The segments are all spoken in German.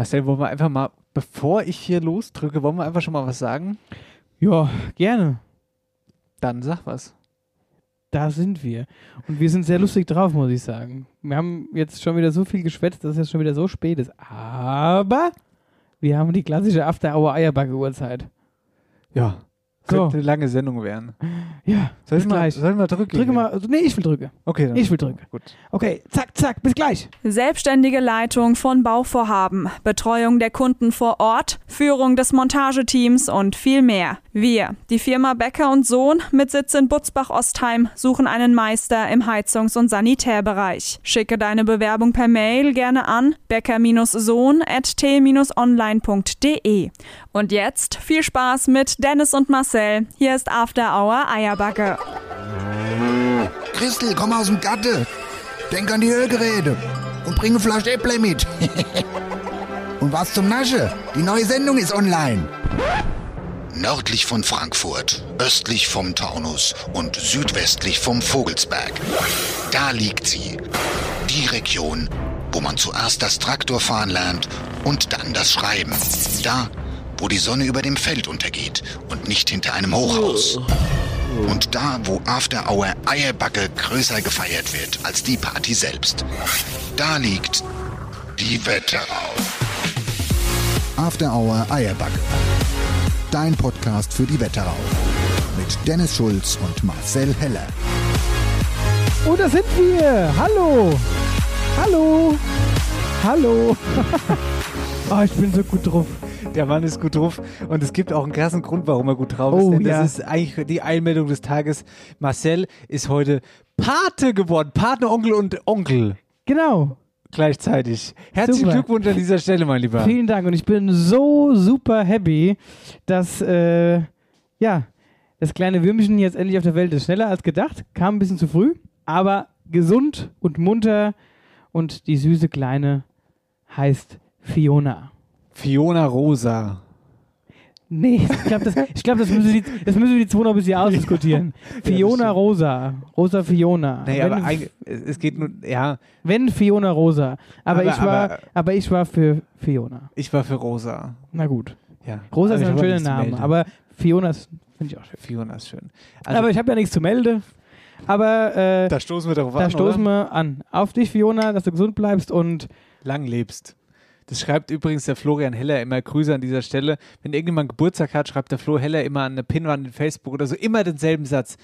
Marcel, wollen wir einfach mal, bevor ich hier losdrücke, wollen wir einfach schon mal was sagen? Ja, gerne. Dann sag was. Da sind wir. Und wir sind sehr lustig drauf, muss ich sagen. Wir haben jetzt schon wieder so viel geschwätzt, dass es jetzt schon wieder so spät ist. Aber wir haben die klassische After-Hour-Eierbacke-Uhrzeit. Ja. So. Könnte eine lange Sendung werden. Ja, Soll bis ich mal, gleich. soll ich mal drücken? Drücke mal. Also, nee, ich will drücken. Okay, dann. Ich will drücken. Gut. Okay, zack, zack, bis gleich. Selbstständige Leitung von Bauvorhaben, Betreuung der Kunden vor Ort, Führung des Montageteams und viel mehr. Wir, die Firma Becker und Sohn mit Sitz in Butzbach-Ostheim, suchen einen Meister im Heizungs- und Sanitärbereich. Schicke deine Bewerbung per Mail gerne an becker-sohn.t-online.de. Und jetzt viel Spaß mit Dennis und Marcel. Hier ist After Hour Eierbacke. Christel, komm aus dem Gatte. Denk an die Ölgeräte. Und bring eine Flasche Äpple mit. und was zum Nasche? Die neue Sendung ist online. Nördlich von Frankfurt, östlich vom Taunus und südwestlich vom Vogelsberg. Da liegt sie. Die Region, wo man zuerst das Traktorfahren lernt und dann das Schreiben. Da, wo die Sonne über dem Feld untergeht und nicht hinter einem Hochhaus. Und da, wo After Hour Eierbacke größer gefeiert wird als die Party selbst. Da liegt die Wetterau. After Hour Eierbacke. Dein Podcast für die Wetterau. Mit Dennis Schulz und Marcel Heller. Oh, da sind wir. Hallo. Hallo. Hallo. oh, ich bin so gut drauf. Der Mann ist gut drauf und es gibt auch einen krassen Grund, warum er gut drauf ist. Oh, denn ja. das ist eigentlich die Einmeldung des Tages. Marcel ist heute Pate geworden. Patenonkel und Onkel Genau. gleichzeitig. Herzlichen Super. Glückwunsch an dieser Stelle, mein Lieber. Vielen Dank. Und ich bin so super happy, dass, äh, ja, das kleine Würmchen jetzt endlich auf der Welt ist. Schneller als gedacht. Kam ein bisschen zu früh, aber gesund und munter. Und die süße Kleine heißt Fiona. Fiona Rosa. Nee, ich glaube, das, ich glaub, das, müssen die, das müssen wir die zwei noch ein bisschen ausdiskutieren. Fiona Rosa. Rosa Fiona. Nee, wenn, aber es geht nur, ja, wenn Fiona Rosa. Aber, Aber- ich war, aber- aber, ich war für Fiona. ich war für Rosa. Na gut. Ja. Rosa ist ein schöner Name, aber Fiona ist- finde ich auch schön. Fiona ist schön. Also, aber ich habe ja nichts zu melden. Aber äh, da, da stoßen wir darauf an, stoßen oder? wir an. Auf dich, Fiona, dass du gesund bleibst und Lang lebst. Das schreibt übrigens der Florian Heller immer Grüße an dieser Stelle. Wenn irgendjemand Geburtstag hat, schreibt der Flo Heller immer an eine Pinwand in Facebook oder so immer denselben Satz.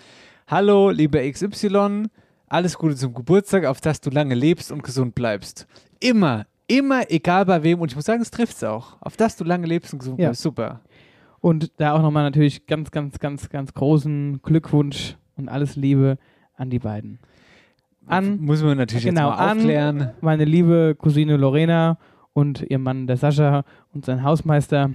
Hallo, lieber XY, alles Gute zum Geburtstag, auf dass du lange lebst und gesund bleibst. Immer, immer, egal bei wem. Und ich muss sagen, es trifft es auch. Auf dass du lange lebst und gesund Ja. bleibst. Super. Und da auch nochmal natürlich ganz, ganz, ganz, ganz großen Glückwunsch und alles Liebe an die beiden. An Muss man natürlich genau, jetzt mal an aufklären. meine liebe Cousine Lorena und ihr Mann, der Sascha und sein Hausmeister.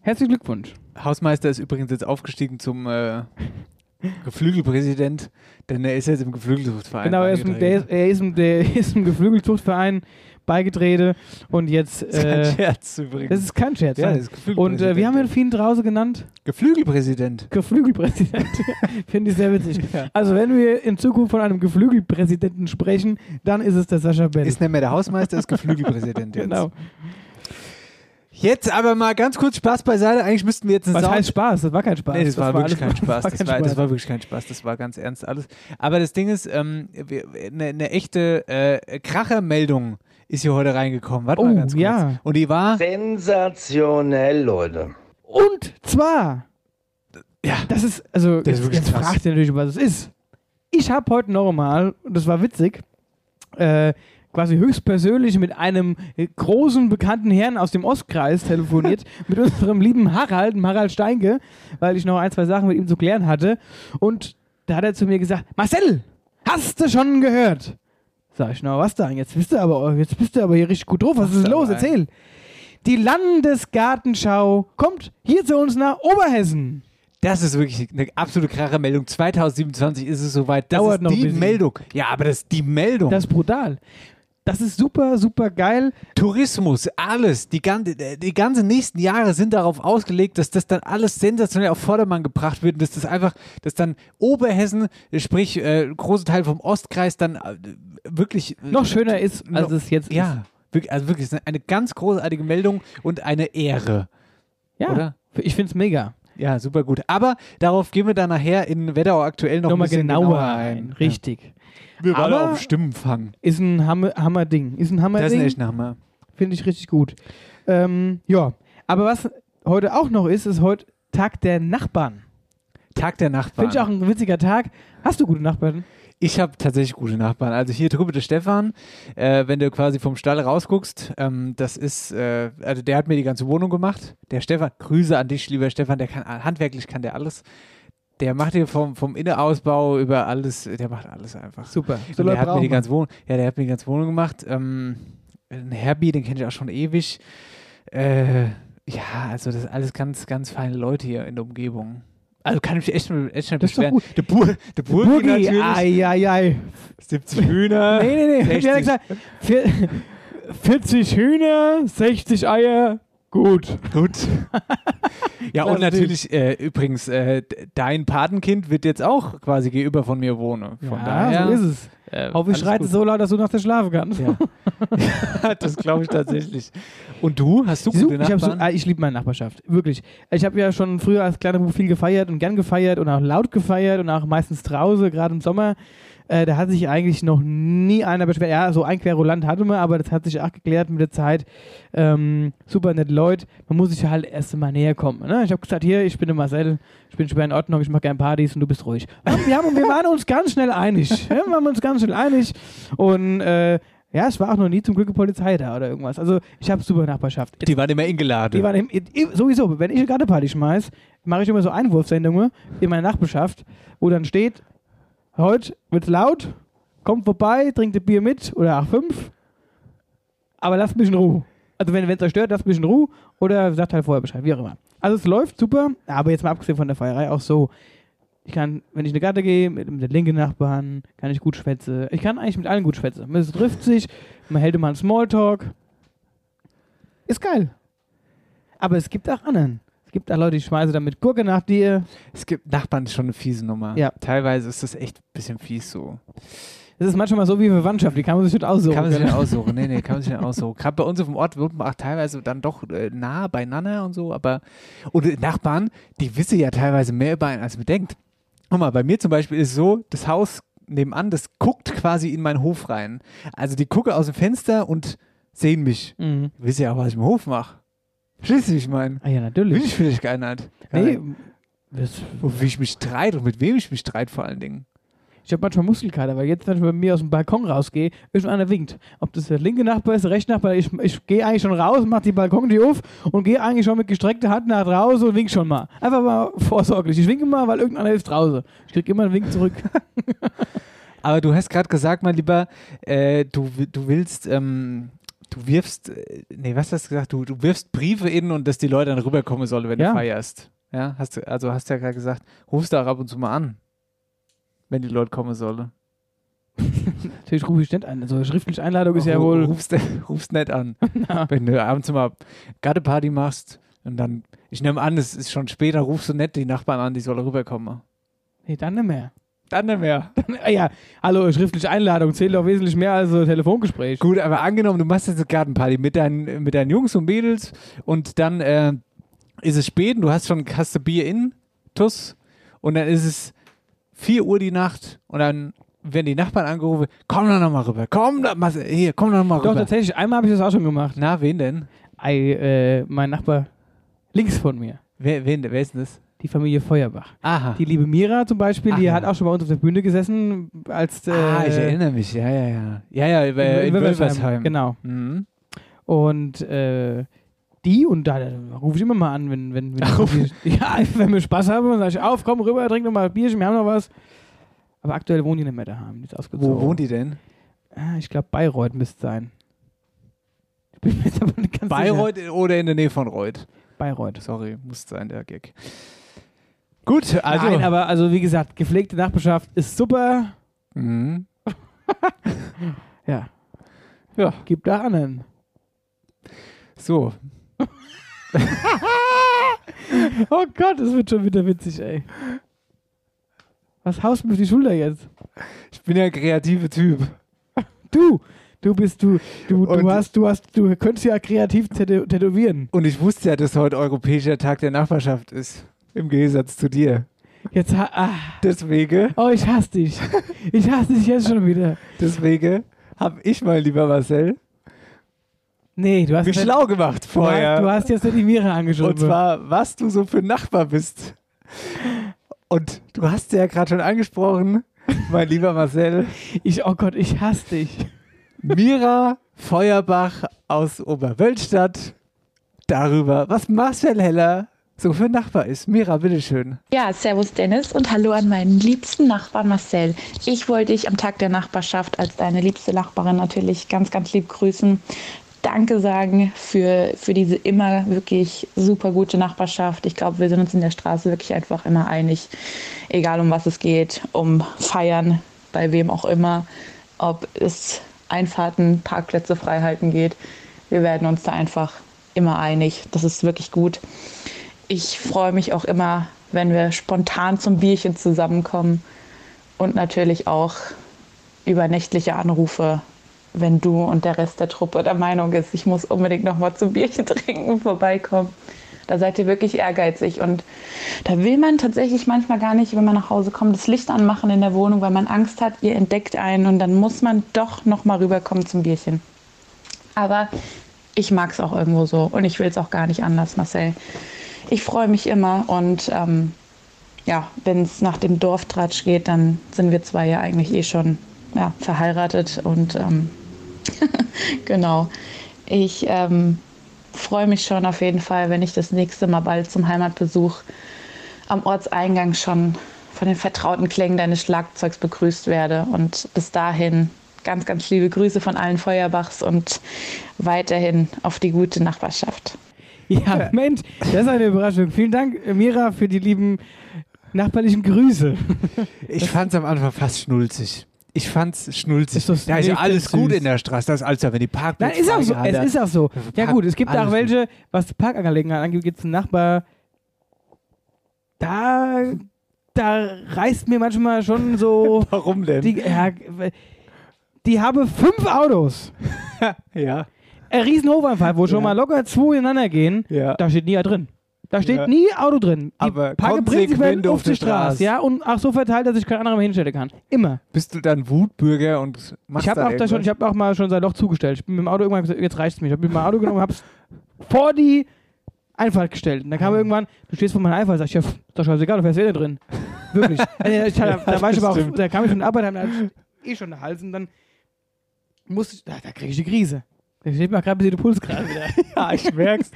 Herzlichen Glückwunsch. Hausmeister ist übrigens jetzt aufgestiegen zum äh, Geflügelpräsident, denn er ist jetzt im Geflügelzuchtverein. Genau, er ist, im, der, ist, er ist, im, der ist im Geflügelzuchtverein beigetreten und jetzt. Das ist kein Äh, Scherz übrigens. das ist kein Scherz. ja, das ist und äh, wie haben wir Geflügelpräsident. ihn draußen genannt? Geflügelpräsident. Geflügelpräsident. Finde ich sehr witzig. Ja. Also, wenn wir in Zukunft von einem Geflügelpräsidenten sprechen, dann ist es der Sascha Bell. Ist nicht mehr der Hausmeister, ist Geflügelpräsident jetzt. genau. Jetzt aber mal ganz kurz Spaß beiseite. Eigentlich müssten wir jetzt einen Was Sound... heißt Spaß? Das war kein Spaß. Nee, das, war wirklich alles- kein Spaß. war Das kein war, das Spaß. war wirklich kein Spaß. Das war ganz ernst alles. Aber das Ding ist, ähm, eine eine echte äh, Krachermeldung ist hier heute reingekommen. Warte mal Oh, ganz kurz. ja. Und die war... Sensationell, Leute. Und zwar, Ja. das ist, also, Das ist jetzt, jetzt fragt ihr natürlich, was es ist. Ich habe heute noch mal, und das war witzig, äh, quasi höchstpersönlich mit einem großen bekannten Herrn aus dem Ostkreis telefoniert, mit unserem lieben Harald, Harald Steinke, weil ich noch ein, zwei Sachen mit ihm zu klären hatte. Und da hat er zu mir gesagt, Marcel, hast du schon gehört? Sag ich, na was da? Jetzt bist du aber, jetzt bist du aber hier richtig gut drauf. Was ist los? ein. Erzähl. Die Landesgartenschau kommt hier zu uns nach Oberhessen. Das ist wirklich eine absolute Krachermeldung. 2027 ist es soweit. Das Dauert ist noch die. Meldung. Ja, aber das ist die Meldung. Das ist brutal. Das ist super, super geil. Tourismus, alles, die, ganze, die ganzen nächsten Jahre sind darauf ausgelegt, dass das dann alles sensationell auf Vordermann gebracht wird und dass das einfach, dass dann Oberhessen, sprich äh, große Teil vom Ostkreis dann äh, wirklich äh, Noch schöner ist, als es jetzt ja, Wirklich, also wirklich, ist eine ganz großartige Meldung und eine Ehre. Ja, Oder? ich finde es mega. Ja, super gut. Aber darauf gehen wir dann nachher in Wetterau aktuell noch ein Nochmal bisschen genauer genauer ein. Richtig. Ja. Wir waren Aber- auf Stimmenfang. Ist ein Hammer- Hammer-Ding. Ist ein Das ist Hammer-Ding. echt ein Hammer. Finde ich richtig gut. Ähm, ja, aber was heute auch noch ist, ist heute Tag der Nachbarn. Tag der Nachbarn. Finde ich auch ein witziger Tag. Hast du gute Nachbarn? Ich habe tatsächlich gute Nachbarn. Also hier drüben der Stefan, äh, wenn du quasi vom Stall rausguckst, ähm, das ist, äh, also der hat mir die ganze Wohnung gemacht. Der Stefan, Grüße an dich, lieber Stefan, der kann, handwerklich kann der alles. Der macht hier vom, vom Innenausbau über alles, der macht alles einfach. Super. Und der hat mir die ganze Wohnung, ja, der hat mir die ganze Wohnung gemacht. Ähm, ein Herbie, den kenne ich auch schon ewig. Äh, ja, also das ist alles ganz, ganz feine Leute hier in der Umgebung. Also kann ich mich echt, echt nicht beschweren. Der, Bur, der Burgi, Burgi, natürlich. ai, ai, ai. 70 Hühner. Nee, nee, nee. 60. Wie hat er gesagt? Vier- 40 Hühner, 60 Eier. Gut. Gut. ja, und natürlich, äh, übrigens, äh, dein Patenkind wird jetzt auch quasi gegenüber von mir wohnen. Von ja, daher. so ist es. Äh, Hoffe, ich alles schreit gut. es so laut, dass du nachts schlafen kannst. Ja. das glaube ich tatsächlich. Und du? Hast du gute ich hab so, Nachbarn? ah, ich liebe meine Nachbarschaft, wirklich. Ich habe ja schon früher als kleiner Bub viel gefeiert und gern gefeiert und auch laut gefeiert und auch meistens draußen, gerade im Sommer. Äh, da hat sich eigentlich noch nie einer beschwert. Ja, so ein Querulant hatte man, aber das hat sich auch geklärt mit der Zeit. Ähm, super nette Leute. Man muss sich halt erst mal näher kommen. Ne? Ich habe gesagt, hier, ich bin der Marcel, ich bin schwer in Ordnung, ich mache gerne Partys und du bist ruhig. Und wir, haben, wir waren uns ganz schnell einig. Ja, wir waren uns ganz schnell einig. Und äh, ja, es war auch noch nie zum Glück eine Polizei da oder irgendwas. Also ich habe super Nachbarschaft. die waren immer eingeladen. Die waren im, sowieso, wenn ich eine Gartenparty schmeiß, mache ich immer so Einwurfsendungen in meiner Nachbarschaft, wo dann steht, heute wird's laut, kommt vorbei, trinkt ein Bier mit oder auch fünf, aber lasst mich in Ruhe. Also wenn es euch stört, lasst mich in Ruhe oder sagt halt vorher Bescheid, wie auch immer. Also es läuft super, aber jetzt mal abgesehen von der Feierei auch so, ich kann, wenn ich in eine Garten gehe, mit, mit den linken Nachbarn, kann ich gut schwätzen. Ich kann eigentlich mit allen gut schwätzen. Man trifft sich, man hält immer einen Smalltalk. Ist geil. Aber es gibt auch anderen. Es gibt auch Leute, die schmeißen damit Gurke nach dir. Es gibt Nachbarn, ist schon eine fiese Nummer. Ja. Teilweise ist das echt ein bisschen fies so. Das ist manchmal so wie Verwandtschaft, die kann man sich nicht aussuchen. kann man sich nicht aussuchen. Nee, nee, kann man sich nicht aussuchen. Gerade bei uns auf dem Ort wird man auch teilweise dann doch äh, nah beieinander und so, aber und die Nachbarn, die wissen ja teilweise mehr über einen, als man denkt. Guck mal, bei mir zum Beispiel ist es so, das Haus nebenan, das guckt quasi in meinen Hof rein. Also die gucken aus dem Fenster und sehen mich. Mhm. Wissen ja auch, was ich im Hof mache. Verstehst du, wie ich meine? Ah ja, natürlich. ich vielleicht gar nicht. Nee, das, ich mich streite und mit wem ich mich streite vor allen Dingen. ich habe manchmal Muskelkater, weil jetzt, wenn ich bei mir aus dem Balkon rausgehe, irgendeiner winkt. Ob das der linke Nachbar ist, der rechte Nachbar, ich, ich gehe eigentlich schon raus, mache die Balkontür auf und gehe eigentlich schon mit gestreckter Hand nach draußen und wink schon mal. Einfach mal vorsorglich. Ich winke mal, weil irgendeiner ist draußen. Ich kriege immer einen Wink zurück. Aber du hast gerade gesagt, mein Lieber, äh, du, du willst, ähm, du wirfst, äh, nee, was hast du gesagt? Du, du wirfst Briefe in und dass die Leute dann rüberkommen sollen, wenn Ja. du feierst. Ja, hast du, also hast du ja gerade gesagt, rufst du auch ab und zu mal an, wenn die Leute kommen sollen. Natürlich rufe ich nicht an. Also schriftliche Einladung ist ja Ru- wohl. Rufst, rufst nicht an. wenn du abends mal Garteparty machst und dann, ich nehme an, es ist schon später, rufst du nicht die Nachbarn an, die sollen rüberkommen. Nee, dann nicht mehr. Dann nicht mehr. Ah ja, hallo, schriftliche Einladung zählt doch wesentlich mehr als so ein Telefongespräch. Gut, aber angenommen, du machst jetzt eine Gartenparty mit deinen, mit deinen Jungs und Mädels und dann äh, ist es spät und du hast schon hast du Bier in, Tuss, und dann ist es 4 Uhr die Nacht und dann werden die Nachbarn angerufen, komm doch noch mal rüber, komm doch mal, hier, komm doch mal Doch, rüber. tatsächlich, einmal habe ich das auch schon gemacht. Na, wen denn? Ei, äh, mein Nachbar links von mir, Wer, wen, wer ist denn das? Die Familie Feuerbach. Aha. Die liebe Mira zum Beispiel, Ach die ja. hat auch schon bei uns auf der Bühne gesessen, als äh, ah, ich erinnere mich, ja, ja, ja. Ja, ja, in, äh, in, in Wölversheim. Wölversheim. Genau. Mhm. Und äh, die, und da, da rufe ich immer mal an, wenn, wenn, wenn, Ach. ja, wenn wir Spaß haben, dann sage ich, auf, komm rüber, trink noch mal ein Bierchen, wir haben noch was. Aber aktuell wohnen die nicht mehr daheim, die ist ausgezogen. Wo wohnt die denn? Ah, ich glaube, Bayreuth müsste sein. Ich bin mir jetzt aber nicht ganz sicher. Bayreuth oder in der Nähe von Reuth? Bayreuth. Sorry, muss sein, der Gag. Gut, also. Nein, aber also wie gesagt, gepflegte Nachbarschaft ist super. Mhm. Ja, Ja, gibt da anderen. so. Oh Gott, das wird schon wieder witzig, ey. Was haust du mir auf die Schulter jetzt? Ich bin ja ein kreativer Typ. Du, Du bist du, du, Und- du hast, du hast, du könntest ja kreativ tätow- tätowieren. Und ich wusste ja, dass heute Europäischer Tag der Nachbarschaft ist. Im Gegensatz zu dir. Jetzt, ah, Deswegen, oh, ich hasse dich. Ich hasse dich jetzt schon wieder. deswegen habe ich mal, lieber Marcel, Nee, du hast, mich schlau gemacht vorher. du hast jetzt die Mira angeschaut. Und zwar, was du so für Nachbar bist. Und du hast ja gerade schon angesprochen, mein lieber Marcel, ich, oh Gott, ich hasse dich. Mira Feuerbach aus Oberwölstadt darüber, was Marcel Heller so für ein Nachbar ist. Mira, bitteschön. Ja, servus Dennis und hallo an meinen liebsten Nachbarn Marcel. Ich wollte dich am Tag der Nachbarschaft als deine liebste Nachbarin natürlich ganz, ganz lieb grüßen. Danke sagen für, für diese immer wirklich super gute Nachbarschaft. Ich glaube, wir sind uns in der Straße wirklich einfach immer einig, egal um was es geht, um Feiern, bei wem auch immer, ob es Einfahrten, Parkplätze frei halten geht. Wir werden uns da einfach immer einig. Das ist wirklich gut. Ich freue mich auch immer, wenn wir spontan zum Bierchen zusammenkommen und natürlich auch über nächtliche Anrufe, wenn du und der Rest der Truppe der Meinung ist, ich muss unbedingt noch mal zum Bierchen trinken vorbeikommen. Da seid ihr wirklich ehrgeizig und da will man tatsächlich manchmal gar nicht, wenn man nach Hause kommt, das Licht anmachen in der Wohnung, weil man Angst hat, ihr entdeckt einen und dann muss man doch noch mal rüberkommen zum Bierchen. Aber ich mag es auch irgendwo so und ich will es auch gar nicht anders, Marcel. Ich freue mich immer und ähm, ja, wenn es nach dem Dorftratsch geht, dann sind wir zwei ja eigentlich eh schon ja, verheiratet und ähm, genau. Ich ähm, freue mich schon auf jeden Fall, wenn ich das nächste Mal bald zum Heimatbesuch am Ortseingang schon von den vertrauten Klängen deines Schlagzeugs begrüßt werde. Und bis dahin ganz, ganz liebe Grüße von allen Feuerbachs und weiterhin auf die gute Nachbarschaft. Ja, Mensch, das ist eine Überraschung. Vielen Dank, Mira, für die lieben nachbarlichen Grüße. Ich fand's am Anfang fast schnulzig. Ich fand's schnulzig. Ist da ist ja alles süß? gut in der Straße. Das ist alles, wenn die Nein, Parkplätze ist auch so. Es ist auch so. Ja gut, es gibt auch welche, was die Parkangelegenheit angeht, gibt es einen Nachbar, da, da reißt mir manchmal schon so, Warum denn? die, ja, die haben fünf Autos. ja, Ein riesen Hofeinfall, wo schon mal locker zwei ineinander gehen, da steht nie drin. Da steht Ja. nie Auto drin. Die Aber konsequent prinzipiell auf auf der die Straße. Straße. Ja, und auch so verteilt, dass ich kein anderer mehr hinstellen kann. Immer. Bist du dann Wutbürger und machst Ich habe dann auch, da schon, ich hab auch mal schon sein Loch zugestellt. Ich bin mit dem Auto irgendwann gesagt, jetzt reicht's mir. Ich habe mit meinem Auto genommen und hab's vor die Einfahrt gestellt. Und dann kam irgendwann, du stehst vor meiner Einfahrt, sag ich, ja, ist doch scheißegal, du fährst wieder drin. Wirklich. also, ich, da, da, war ich aber auch, da kam ich von der Arbeit, da ich eh schon den Hals und dann musste ich, da, da kriege ich die Krise. Da steht mir gerade ein bisschen der Puls gerade wieder. ja, ich merk's.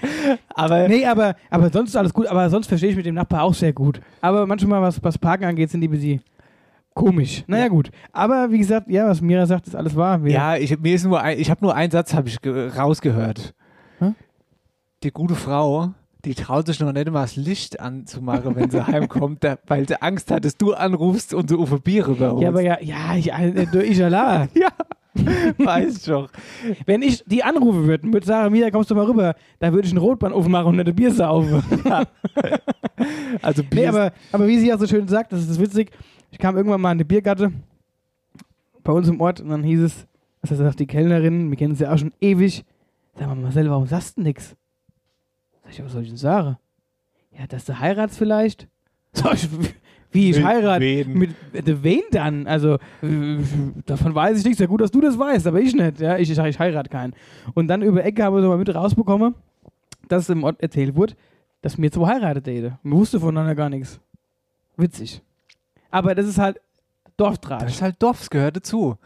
Aber nee, aber, aber sonst ist alles gut. Aber sonst verstehe ich mit dem Nachbar auch sehr gut. Aber manchmal, was, was Parken angeht, sind die ein bisschen komisch. Naja, gut. Aber wie gesagt, ja, was Mira sagt, ist alles wahr. Wir- ja, ich, mir ist nur ein, ich habe nur einen Satz habe ich ge- rausgehört. Hä? Die gute Frau, die traut sich noch nicht mal das Licht anzumachen, wenn sie heimkommt, da, weil sie Angst hat, dass du anrufst und so ein Bier rüberholst. Ja, aber ja, ja, ich, äh, ich Allah. ja, weiß doch. Wenn ich die anrufen würde und würde sagen, Mira, kommst du mal rüber, dann würde ich einen Rotbahn aufmachen und nicht ein Bier saufen. Also Bier nee, aber, aber wie sie ja so schön sagt, das ist das witzig, ich kam irgendwann mal in eine Biergatte bei uns im Ort und dann hieß es, was sagt die Kellnerin, wir kennen sie ja auch schon ewig, sag mal Marcel, warum sagst du nix? Sag ich, was soll ich denn sagen? Ja, dass du heiratst vielleicht? Sag ich, wie ich Mit heirate? wen? Mit äh, wen dann? Also, davon weiß ich nichts. Ja gut, dass du das weißt, aber ich nicht. Ja, ich, ich, ich heirate keinen. Und dann über Ecke haben wir so mal mit rausbekommen, dass im Ort erzählt wurde, dass mir zwei heiratet hätte. Man wusste voneinander gar nichts. Witzig. Aber das ist halt Das Dorftratsch. ist halt Dorf, es gehört dazu.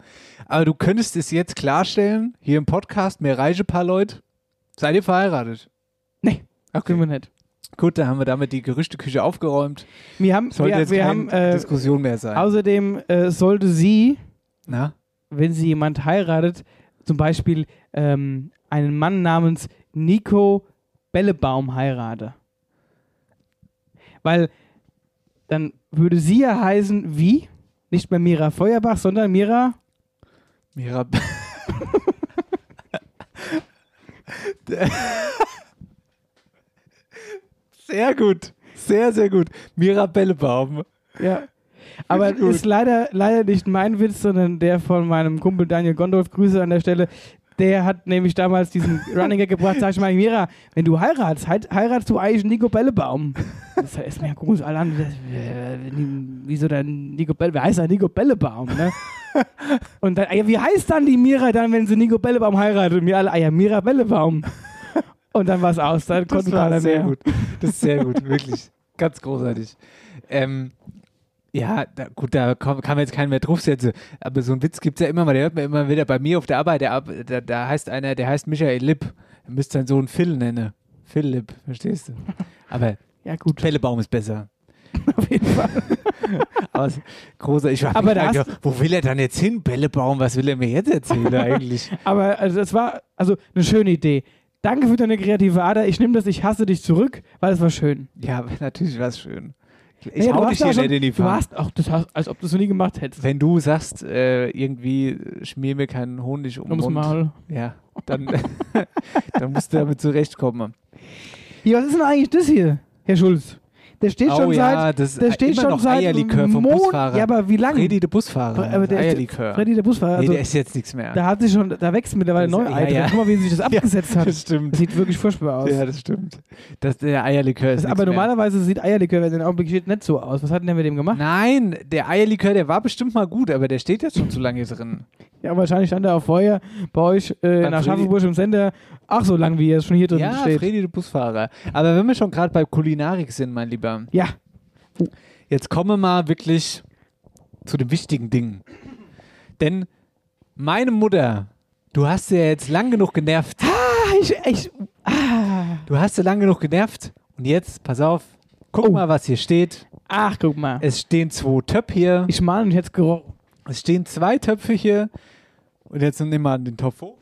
Aber du könntest es jetzt klarstellen, hier im Podcast, mir reiche paar Leute. Seid ihr verheiratet? Nee, Okay. können wir nicht. Gut, dann haben wir damit die Gerüchteküche aufgeräumt. Wir haben, Sollte wir, jetzt wir keine haben äh, Diskussion mehr sein. außerdem äh, sollte sie, Na? wenn sie jemand heiratet, zum Beispiel ähm, einen Mann namens Nico Bellebaum heirate. Weil dann würde sie ja heißen wie? Nicht mehr Mira Feuerbach, sondern Mira. Mira. sehr gut. Sehr, sehr gut. Mira Bellebaum. Ja. Aber ist leider, leider nicht mein Witz, sondern der von meinem Kumpel Daniel Gondolf. Grüße an der Stelle. Der hat nämlich damals diesen Running Gag gebracht. Sag ich mal, Mira, wenn du heiratst, heiratst du eigentlich Nico Bellebaum. Das ist mir groß. Alle anderen, wieso denn Nico Belle? Wer heißt denn Nico Bellebaum? Ne? Und dann, wie heißt dann die Mira dann, wenn sie Nico Bellebaum heiratet? Und wir alle, ah ja, Mira Bellebaum. Und dann war es aus. Dann Das konnten war keiner sehr mehr. gut. Das ist sehr gut, wirklich. Ganz großartig. Ähm, ja, da, gut, da kann, kann man jetzt keinen mehr draufsetzen. Aber so einen Witz gibt es ja immer mal. Der hört man immer wieder bei mir auf der Arbeit. Der, da, da heißt einer, der heißt Michael Lipp. Er müsste seinen Sohn Phil nennen. Phil Lipp, verstehst du? Aber Ja, gut. Pellebaum ist besser. Auf jeden Fall. Aber großer, ich war Aber da hast- wo will er dann jetzt hin, Bellebaum? Was will er mir jetzt erzählen eigentlich? Aber also das war also eine schöne Idee. Danke für deine kreative Ader. Ich nehme das, ich hasse dich zurück, weil es war schön. ja, natürlich war es schön. Ich Naja, hau du dich hier auch nicht in die Du Pfanne. hast auch, das hast, als ob du es noch nie gemacht hättest. Wenn du sagst, äh, irgendwie äh, schmier mir keinen Honig um den Ums Mund, Maul. ja, dann, dann musst du damit zurechtkommen. Ja, was ist denn eigentlich das hier, Herr Schulz? Der steht Oh schon ja, seit. das der steht immer schon noch seit Eierlikör vom Mon- Busfahrer. Ja, aber wie lange? Freddy, der Busfahrer. aber der, Eierlikör. Freddy, der Busfahrer. Also, nee, der ist jetzt nichts mehr. da hat sich schon, da wächst mittlerweile Das- neu ja, ja. Guck mal, wie sich das abgesetzt hat. das stimmt. Das sieht wirklich furchtbar aus. Ja, das stimmt. Das, der Eierlikör ist das, aber mehr. normalerweise sieht Eierlikör, wenn der Augenblick steht, nicht so aus. Was hat denn der mit dem gemacht? Nein, der Eierlikör, der war bestimmt mal gut, aber der steht jetzt schon zu lange drin. Ja, wahrscheinlich stand er auf Feuer bei euch äh, nach Schaffenburg im Sender. Ach, so lang wie er schon hier drin Ja, steht. Freddy, der Busfahrer. Aber wenn wir schon gerade bei Kulinarik sind, mein Lieber, Ja, jetzt kommen wir mal wirklich zu den wichtigen Dingen. Denn meine Mutter, du hast sie ja jetzt lang genug genervt. Ah, ich, ich, Du hast sie lang genug genervt. Und jetzt, pass auf, guck Oh. mal, was hier steht. ach, guck mal. Es stehen zwei Töpfe hier. Ich mal und jetzt gerochen. Es stehen zwei Töpfe hier. Und jetzt nimm mal den Topf hoch.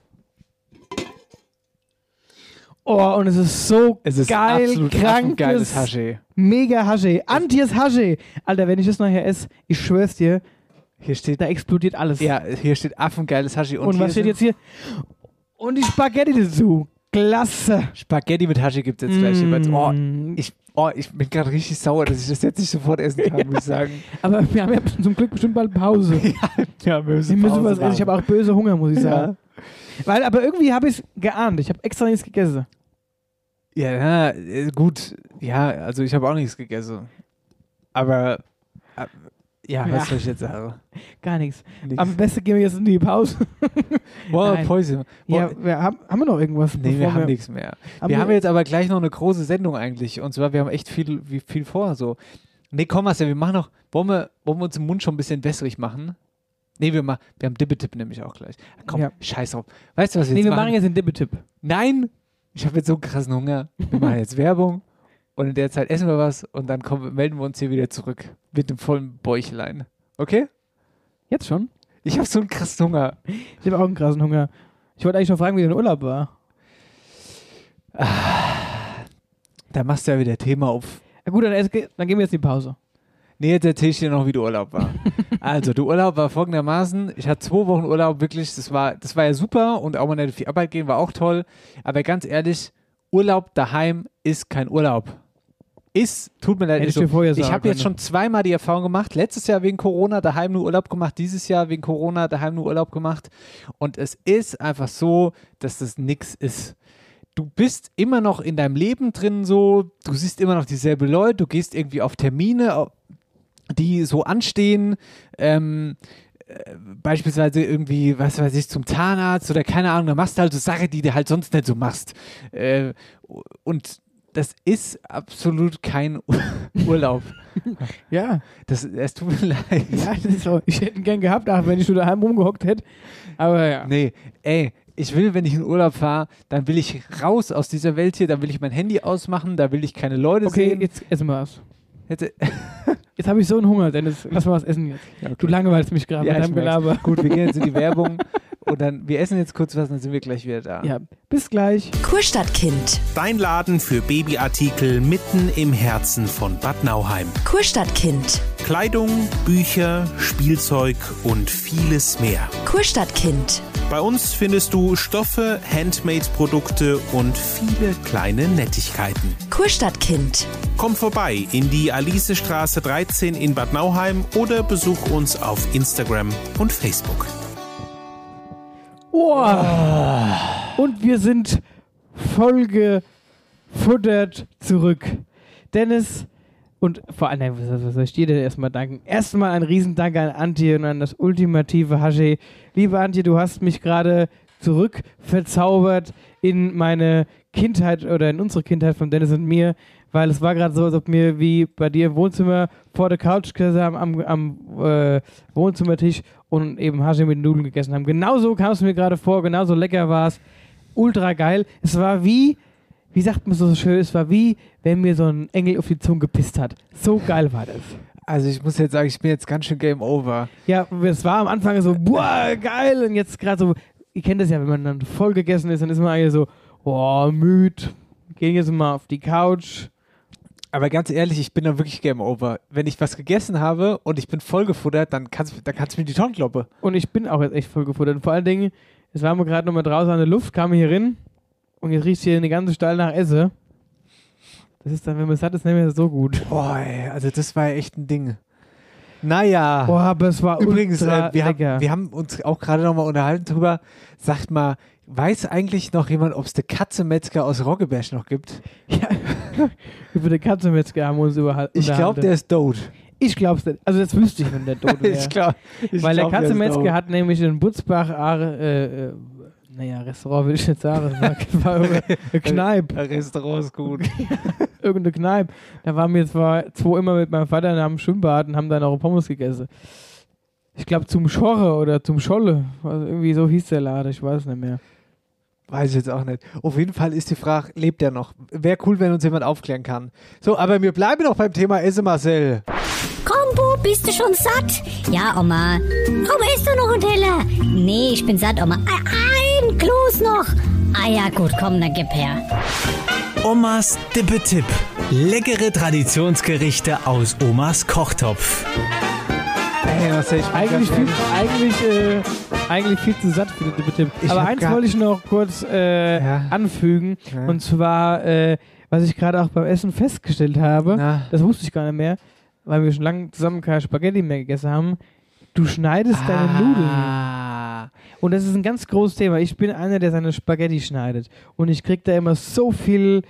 Oh, und es ist so Es ist geil, absolut krankes, geiles Hasche. mega Hasche. Antjes Hasche. Alter, wenn ich das nachher esse, ich schwör's dir, Hier steht, da explodiert alles. ja, hier steht affengeiles Hasche. Und, hier was steht jetzt hier? Und die Spaghetti dazu. Klasse. Spaghetti mit Hasche gibt es jetzt gleich. jeweils. Oh, Mm. ich, oh, ich bin gerade richtig sauer, dass ich das jetzt nicht sofort essen kann, muss ich sagen. Aber wir haben ja zum Glück bestimmt bald Pause. ja, wir Wir müssen was essen. Ich habe auch böse Hunger, muss ich sagen. Weil, aber irgendwie habe ich es geahnt. Ich habe extra nichts gegessen. Ja, ja, äh, gut. Ja, also ich habe auch nichts gegessen. Aber, ja, Ja. was soll ich jetzt sagen? Gar nichts. Nix. Am besten gehen wir jetzt in die Pause. Boah. Boah, Ja, wir haben, haben wir noch irgendwas? nee, wir haben nichts mehr. wir haben jetzt aber gleich noch eine große Sendung eigentlich. Und zwar, wir haben echt viel, wie, viel vor. So. Nee, komm, Marcel, wir machen noch, wollen wir, wollen wir uns im Mund schon ein bisschen wässrig machen? Nee, wir, ma wir haben Dippetipp nämlich auch gleich. Komm, Ja. scheiß drauf. Weißt du, was wir Nee, jetzt wir machen? machen jetzt den Dippetipp. Nein, ich habe jetzt so einen krassen Hunger. Wir machen jetzt Werbung und in der Zeit essen wir was und dann kommen, melden wir uns hier wieder zurück mit dem vollen Bäuchlein. Okay? Jetzt schon? Ich habe so einen krassen Hunger. Ich habe auch einen krassen Hunger. Ich wollte eigentlich noch fragen, wie dein Urlaub war. Da machst du ja wieder Thema auf. Ja gut, dann, dann gehen wir jetzt in die Pause. Nee, erzähl ich dir noch, wie der Urlaub war. also, der Urlaub war folgendermaßen. Ich hatte zwei Wochen Urlaub, wirklich. Das war, das war ja super und auch mal nicht die Arbeit gehen war auch toll. Aber ganz ehrlich, Urlaub daheim ist kein Urlaub. Ist, tut mir leid, Hätte ich vorher Ich habe jetzt schon zweimal die Erfahrung gemacht. Letztes Jahr wegen Corona daheim nur Urlaub gemacht. Dieses Jahr wegen Corona daheim nur Urlaub gemacht. Und es ist einfach so, dass das nix ist. Du bist immer noch in deinem Leben drin so. Du siehst immer noch dieselbe Leute. Du gehst irgendwie auf Termine, die so anstehen. Ähm, äh, beispielsweise irgendwie, was weiß ich, zum Zahnarzt oder keine Ahnung, da machst du halt so Sachen, die du halt sonst nicht so machst. Äh, und das ist absolut kein Ur- Urlaub. Ja. Das, es tut mir leid. Ja, das so. Ich hätte ihn gern gehabt, auch wenn ich nur daheim rumgehockt hätte. Aber ja. Nee, ey, ich will, wenn ich in Urlaub fahre, dann will ich raus aus dieser Welt hier, dann will ich mein Handy ausmachen, da will ich keine Leute Okay, sehen. jetzt essen wir was. Hätte, Jetzt habe ich so einen Hunger, Dennis. Lass mal was essen jetzt. Ja, okay. Du langweilst mich gerade Ja, mit deinem. Gelaber. Gut, wir gehen jetzt in die Werbung und dann, wir essen jetzt kurz was, dann sind wir gleich wieder da. Ja, bis gleich. Kurstadtkind. Dein Laden für Babyartikel mitten im Herzen von Bad Nauheim. Kurstadtkind. Kleidung, Bücher, Spielzeug und vieles mehr. Kurstadtkind. Bei uns findest du Stoffe, Handmade-Produkte und viele kleine Nettigkeiten. Kurstadtkind. Komm vorbei in die Alicestraße 13 in Bad Nauheim oder besuch uns auf Instagram und Facebook. Oh. Und wir sind vollgefuttert zurück. Dennis und vor allem, was, was soll ich dir denn erstmal danken? Erstmal ein Riesendank an Antje und an das ultimative Hashi. Liebe Antje, du hast mich gerade zurück verzaubert in meine Kindheit oder in unsere Kindheit von Dennis und mir, weil es war gerade so, als ob wir wie bei dir im Wohnzimmer vor der Couch gesessen haben, am, am äh, Wohnzimmertisch und eben Hashi mit Nudeln gegessen haben. Genauso kam es mir gerade vor, genauso lecker war es. Ultra geil. Es war wie, wie sagt man so schön, es war wie, wenn mir so ein Engel auf die Zunge gepisst hat. So geil war das. Also ich muss jetzt sagen, ich bin jetzt ganz schön Game Over. Ja, es war am Anfang so, boah, geil. Und jetzt gerade so, ihr kennt das ja, wenn man dann voll gegessen ist, dann ist man eigentlich so, boah, müde. Gehen jetzt mal auf die Couch. Aber ganz ehrlich, ich bin da wirklich Game Over. Wenn ich was gegessen habe und ich bin voll gefuttert, dann kannst dann kannst du mir die Tonne kloppen. Und ich bin auch jetzt echt voll gefuttert. Und vor allen Dingen, jetzt waren wir gerade nochmal draußen an der Luft, kamen hier rein und jetzt riecht hier eine ganze Stall nach Esse. Das ist dann, wenn man satt ist, nicht mehr so gut. Boah, ey, also das war echt ein Ding. Naja. Boah, aber es war Übrigens, äh, wir, haben, wir haben uns auch gerade nochmal unterhalten drüber. Sagt mal, weiß eigentlich noch jemand, ob es eine Katze-Metzger aus Roggeberg noch gibt? Ja, über den Katzenmetzger haben wir uns überhalten. Ich glaube, der ist tot. Ich glaube es nicht. Also das wüsste ich, wenn der tot wäre. ich glaube. Weil der Katzenmetzger hat nämlich in Butzbach, äh, äh, naja, Restaurant will ich nicht sagen, war, eine Kneipe. Restaurant ist gut. Irgendeine Kneipe. Da waren wir zwar zwei immer mit meinem Vater in einem Schwimmbad und haben dann auch Pommes gegessen. Ich glaube zum Schorre oder zum Scholle. Also irgendwie so hieß der Laden, ich weiß nicht mehr. Weiß ich jetzt auch nicht. Auf jeden Fall ist die Frage, lebt er noch? Wäre cool, wenn uns jemand aufklären kann. So, aber wir bleiben noch beim Thema Esse Marcel. Komm, Bub, bist du schon satt? Ja, Oma. Komm, isst du noch einen Teller? Nee, ich bin satt, Oma. Ein, ein Kloß noch. Ah ja, gut, komm, dann gib her. Omas Dippe-Tipp. Leckere Traditionsgerichte aus Omas Kochtopf. Ich Eigentlich viel, eigentlich, äh, eigentlich viel zu satt für Tipp. Ich Aber eins wollte ich noch kurz äh, Ja. anfügen. Ja. Und zwar, äh, was ich gerade auch beim Essen festgestellt habe, Na. das wusste ich gar nicht mehr, weil wir schon lange zusammen keine Spaghetti mehr gegessen haben. Du schneidest deine Nudeln. Ah. Und das ist ein ganz großes Thema. Ich bin einer, der seine Spaghetti schneidet. Und ich krieg da immer so viel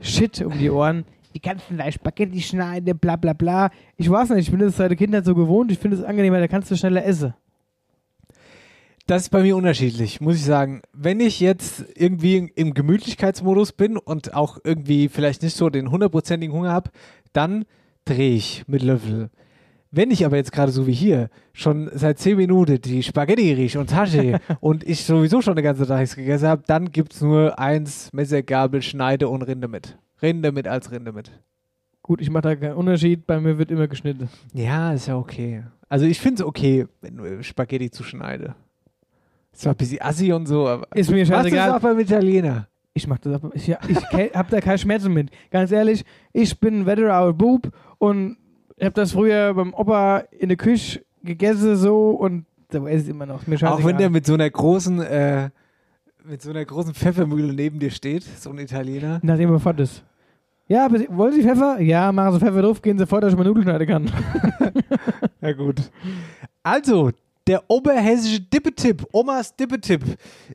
Shit um die Ohren. Kannst du denn Spaghetti schneiden, bla bla bla. Ich weiß nicht, ich bin das seit der Kindheit so gewohnt. Ich finde es angenehmer, da kannst du schneller essen. Das ist bei mir unterschiedlich, muss ich sagen. Wenn ich jetzt irgendwie im Gemütlichkeitsmodus bin und auch irgendwie vielleicht nicht so den hundertprozentigen Hunger habe, dann drehe ich mit Löffel. Wenn ich aber jetzt gerade so wie hier schon seit 10 Minuten die Spaghetti rieche und Tasche und ich sowieso schon eine ganze Tag nichts gegessen habe, dann gibt es nur eins, Messer, Gabel, Schneide und Rinde mit. Rinde mit als Rinde mit. Gut, ich mache da keinen Unterschied. Bei mir wird immer geschnitten. Ja, ist ja okay. Also ich finde es okay, wenn du Spaghetti zuschneide. Ist zwar ein bisschen assi und so, aber Ist mir was ist scheißegal. auch beim Italiener? Ich mach das ab. Ich, ja, ich hab da keine Schmerzen mit. Ganz ehrlich, ich bin ein Wetterauer Bub und hab das früher beim Opa in der Küche gegessen so und so esse ich immer noch. Mir Auch scheißegal. wenn der mit so einer großen, äh, mit so einer großen Pfeffermühle neben dir steht, so ein Italiener. Nachdem er fort ist. Ja, wollen Sie Pfeffer? Ja, machen Sie Pfeffer drauf, gehen Sie vor, dass ich mal Nudeln schneiden kann. Ja gut. Also, der oberhessische Dippetipp, Omas Dippetipp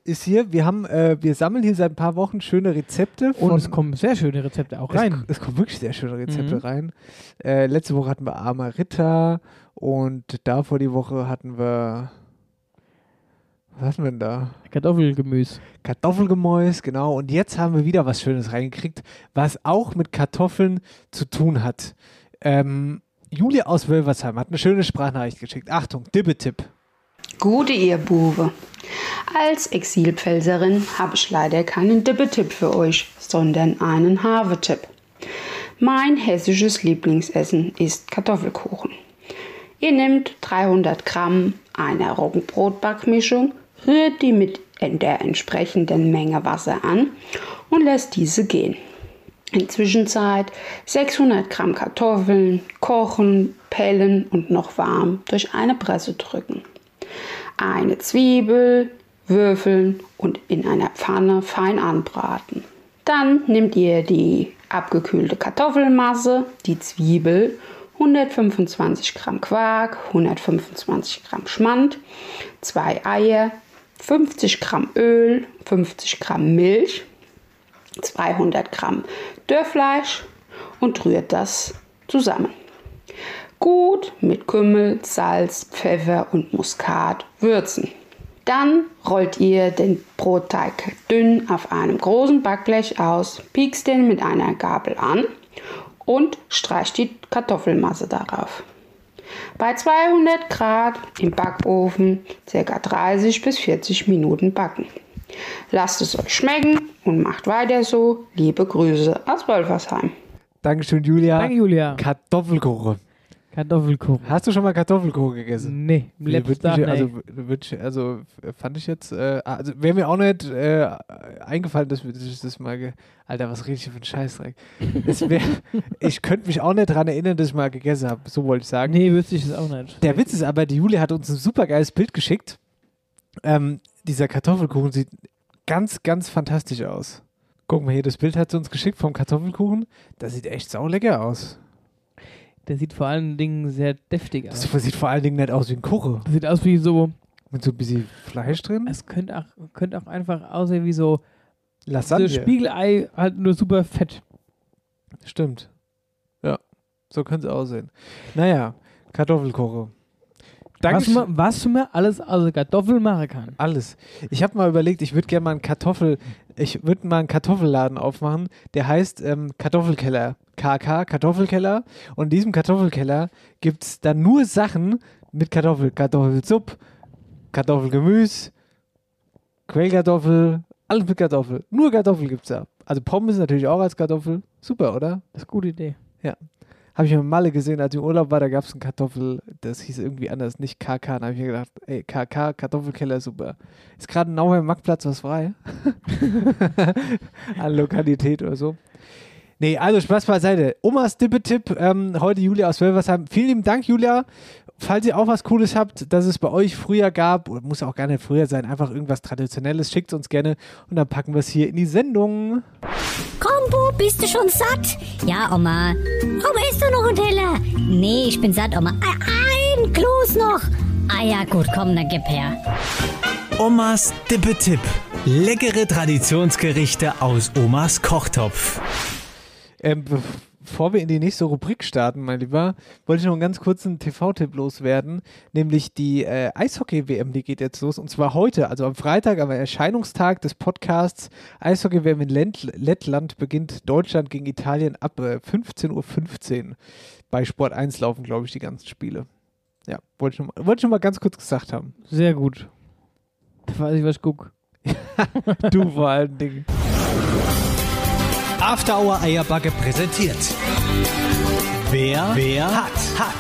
ist hier. Wir haben, äh, wir sammeln hier seit ein paar Wochen schöne Rezepte. Und es kommen sehr schöne Rezepte auch rein. Es, es kommen wirklich sehr schöne Rezepte Mhm. rein. Äh, letzte Woche hatten wir Armer Ritter und davor die Woche hatten wir. Was hatten wir denn da? Kartoffelgemüse. Kartoffelgemäus, genau. Und jetzt haben wir wieder was Schönes reingekriegt, was auch mit Kartoffeln zu tun hat. Ähm, Julia aus Wölversheim hat eine schöne Sprachnachricht geschickt. Achtung, Dibbetipp. Gute ihr Bube. Als Exilpfälzerin habe ich leider keinen Dippetipp für euch, sondern einen Havetipp. Mein hessisches Lieblingsessen ist Kartoffelkuchen. Ihr nehmt 300 Gramm einer Roggenbrotbackmischung, rührt die mit der entsprechenden Menge Wasser an und lässt diese gehen. Inzwischenzeit 600 Gramm Kartoffeln kochen, pellen und noch warm durch eine Presse drücken. Eine Zwiebel würfeln und in einer Pfanne fein anbraten. Dann nehmt ihr die abgekühlte Kartoffelmasse, die Zwiebel, 125 Gramm Quark, 125 Gramm Schmand, zwei Eier, 50 Gramm Öl, 50 Gramm Milch, 200 Gramm Dörrfleisch und rührt das zusammen. Gut mit Kümmel, Salz, Pfeffer und Muskat würzen. Dann rollt ihr den Brotteig dünn auf einem großen Backblech aus, piekst den mit einer Gabel an und streicht die Kartoffelmasse darauf. Bei 200 Grad im Backofen ca. 30 bis 40 Minuten backen. Lasst es euch schmecken und macht weiter so. Liebe Grüße aus Wolfersheim. Dankeschön, Julia. Danke, Julia. Kartoffelkuchen. Kartoffelkuchen. Hast du schon mal Kartoffelkuchen gegessen? Nee, im letzten Tag, mich, nee. also, würd, also fand ich jetzt, äh, also wäre mir auch nicht äh, eingefallen, dass ich das mal, ge Alter, was rede ich hier für ein Scheißdreck? Wär, ich könnte mich auch nicht daran erinnern, dass ich mal gegessen habe, so wollte ich sagen. Nee, wüsste ich es auch nicht. Der Witz ist aber, die Julia hat uns ein super geiles Bild geschickt. Ähm, dieser Kartoffelkuchen sieht ganz, ganz fantastisch aus. Guck mal hier, das Bild hat sie uns geschickt vom Kartoffelkuchen. Das sieht echt saulecker aus. Der sieht vor allen Dingen sehr deftig aus. Das sieht vor allen Dingen nicht aus wie ein Kuchen. Das sieht aus wie so. Mit so ein bisschen Fleisch drin? Es könnte auch, könnte auch einfach aussehen wie so. Lasagne. So Spiegelei, halt nur super fett. Stimmt. Ja, so könnte es aussehen. Naja, Kartoffelkuchen. Was man, was man alles aus Kartoffeln machen kann. Alles. Ich habe mal überlegt, ich würde gerne mal einen Kartoffel, ich würde mal einen Kartoffelladen aufmachen, der heißt ähm, Kartoffelkeller. KK, Kartoffelkeller. Und in diesem Kartoffelkeller gibt es dann nur Sachen mit Kartoffel. Kartoffelsupp, Kartoffelgemüse, Quellkartoffel, alles mit Kartoffel. Nur Kartoffel gibt es da. Also Pommes natürlich auch als Kartoffel. Super, oder? Das ist eine gute Idee. Ja. Habe ich in Malle gesehen, als ich im Urlaub war, da gab es einen Kartoffel, das hieß irgendwie anders, nicht KK. Da habe ich mir gedacht, ey, KK, Kartoffelkeller, super. Ist gerade in Nauheim Marktplatz was frei? An Lokalität oder so. Nee, also Spaß beiseite. Omas Dippetipp, ähm, heute Julia aus Wölversheim. Vielen lieben Dank, Julia. Falls ihr auch was Cooles habt, dass es bei euch früher gab, oder muss auch gar nicht früher sein, einfach irgendwas Traditionelles, schickt uns gerne und dann packen wir es hier in die Sendung. Kombo, bist du schon satt? Ja, Oma. Oma, isst du noch ein Teller? Nee, ich bin satt, Oma. Ein Kloß noch. Ah ja, gut, komm, dann gib her. Omas Dippetipp. Leckere Traditionsgerichte aus Omas Kochtopf. Ähm, bevor wir in die nächste Rubrik starten, mein Lieber, wollte ich noch einen ganz kurzen TV-Tipp loswerden, nämlich die äh, Eishockey-WM, die geht jetzt los und zwar heute, also am Freitag, am Erscheinungstag des Podcasts Eishockey-WM in Lent Lettland beginnt Deutschland gegen Italien ab äh, 15.15 Uhr. Bei Sport 1 laufen, glaube ich, die ganzen Spiele. Ja, wollte ich, noch mal, wollte ich noch mal ganz kurz gesagt haben. Sehr gut. Da weiß ich, was ich guck. du vor allen Dingen. After Hour Eierbacke präsentiert. Wer, wer hat, hat.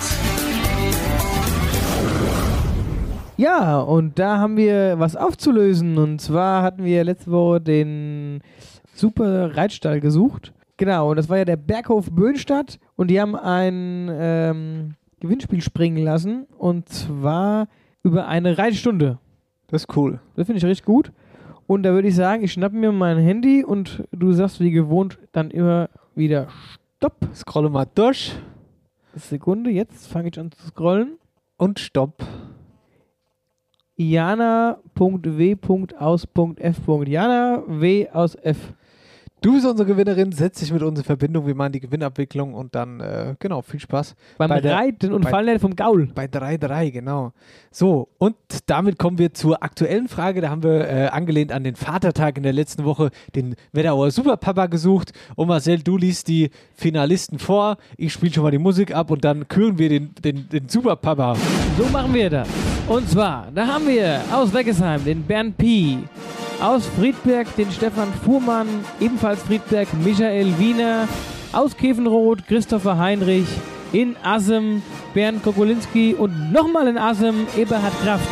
Ja, und da haben wir was aufzulösen. Und zwar hatten wir letzte Woche den super Reitstall gesucht. Genau, und das war ja der Berghof Böhnstadt. Und die haben ein ähm, Gewinnspiel springen lassen. Und zwar über eine Reitstunde. Das ist cool. Das finde ich richtig gut. Und da würde ich sagen, ich schnappe mir mein Handy und du sagst wie gewohnt dann immer wieder Stopp. Scrolle mal durch. Sekunde, jetzt fange ich an zu scrollen. Und Stopp. Jana.w.aus.f. Jana W aus F. Du bist unsere Gewinnerin, setz dich mit uns in Verbindung, wir machen die Gewinnabwicklung und dann, äh, genau, viel Spaß. Beim Bei Reiten und bei- fallen vom Gaul. Bei 3-3, genau. So, und damit kommen wir zur aktuellen Frage. Da haben wir äh, angelehnt an den Vatertag in der letzten Woche den Wetterauer Superpapa gesucht. Und Marcel, du liest die Finalisten vor. Ich spiele schon mal die Musik ab und dann küren wir den, den, den Superpapa. So machen wir das. Und zwar, da haben wir aus Weggesheim den Bernd Pi, aus Friedberg den Stefan Fuhrmann, ebenfalls Friedberg Michael Wiener, aus Käfenroth Christopher Heinrich, in Assem Bernd Kokolinski und nochmal in Assem Eberhard Kraft.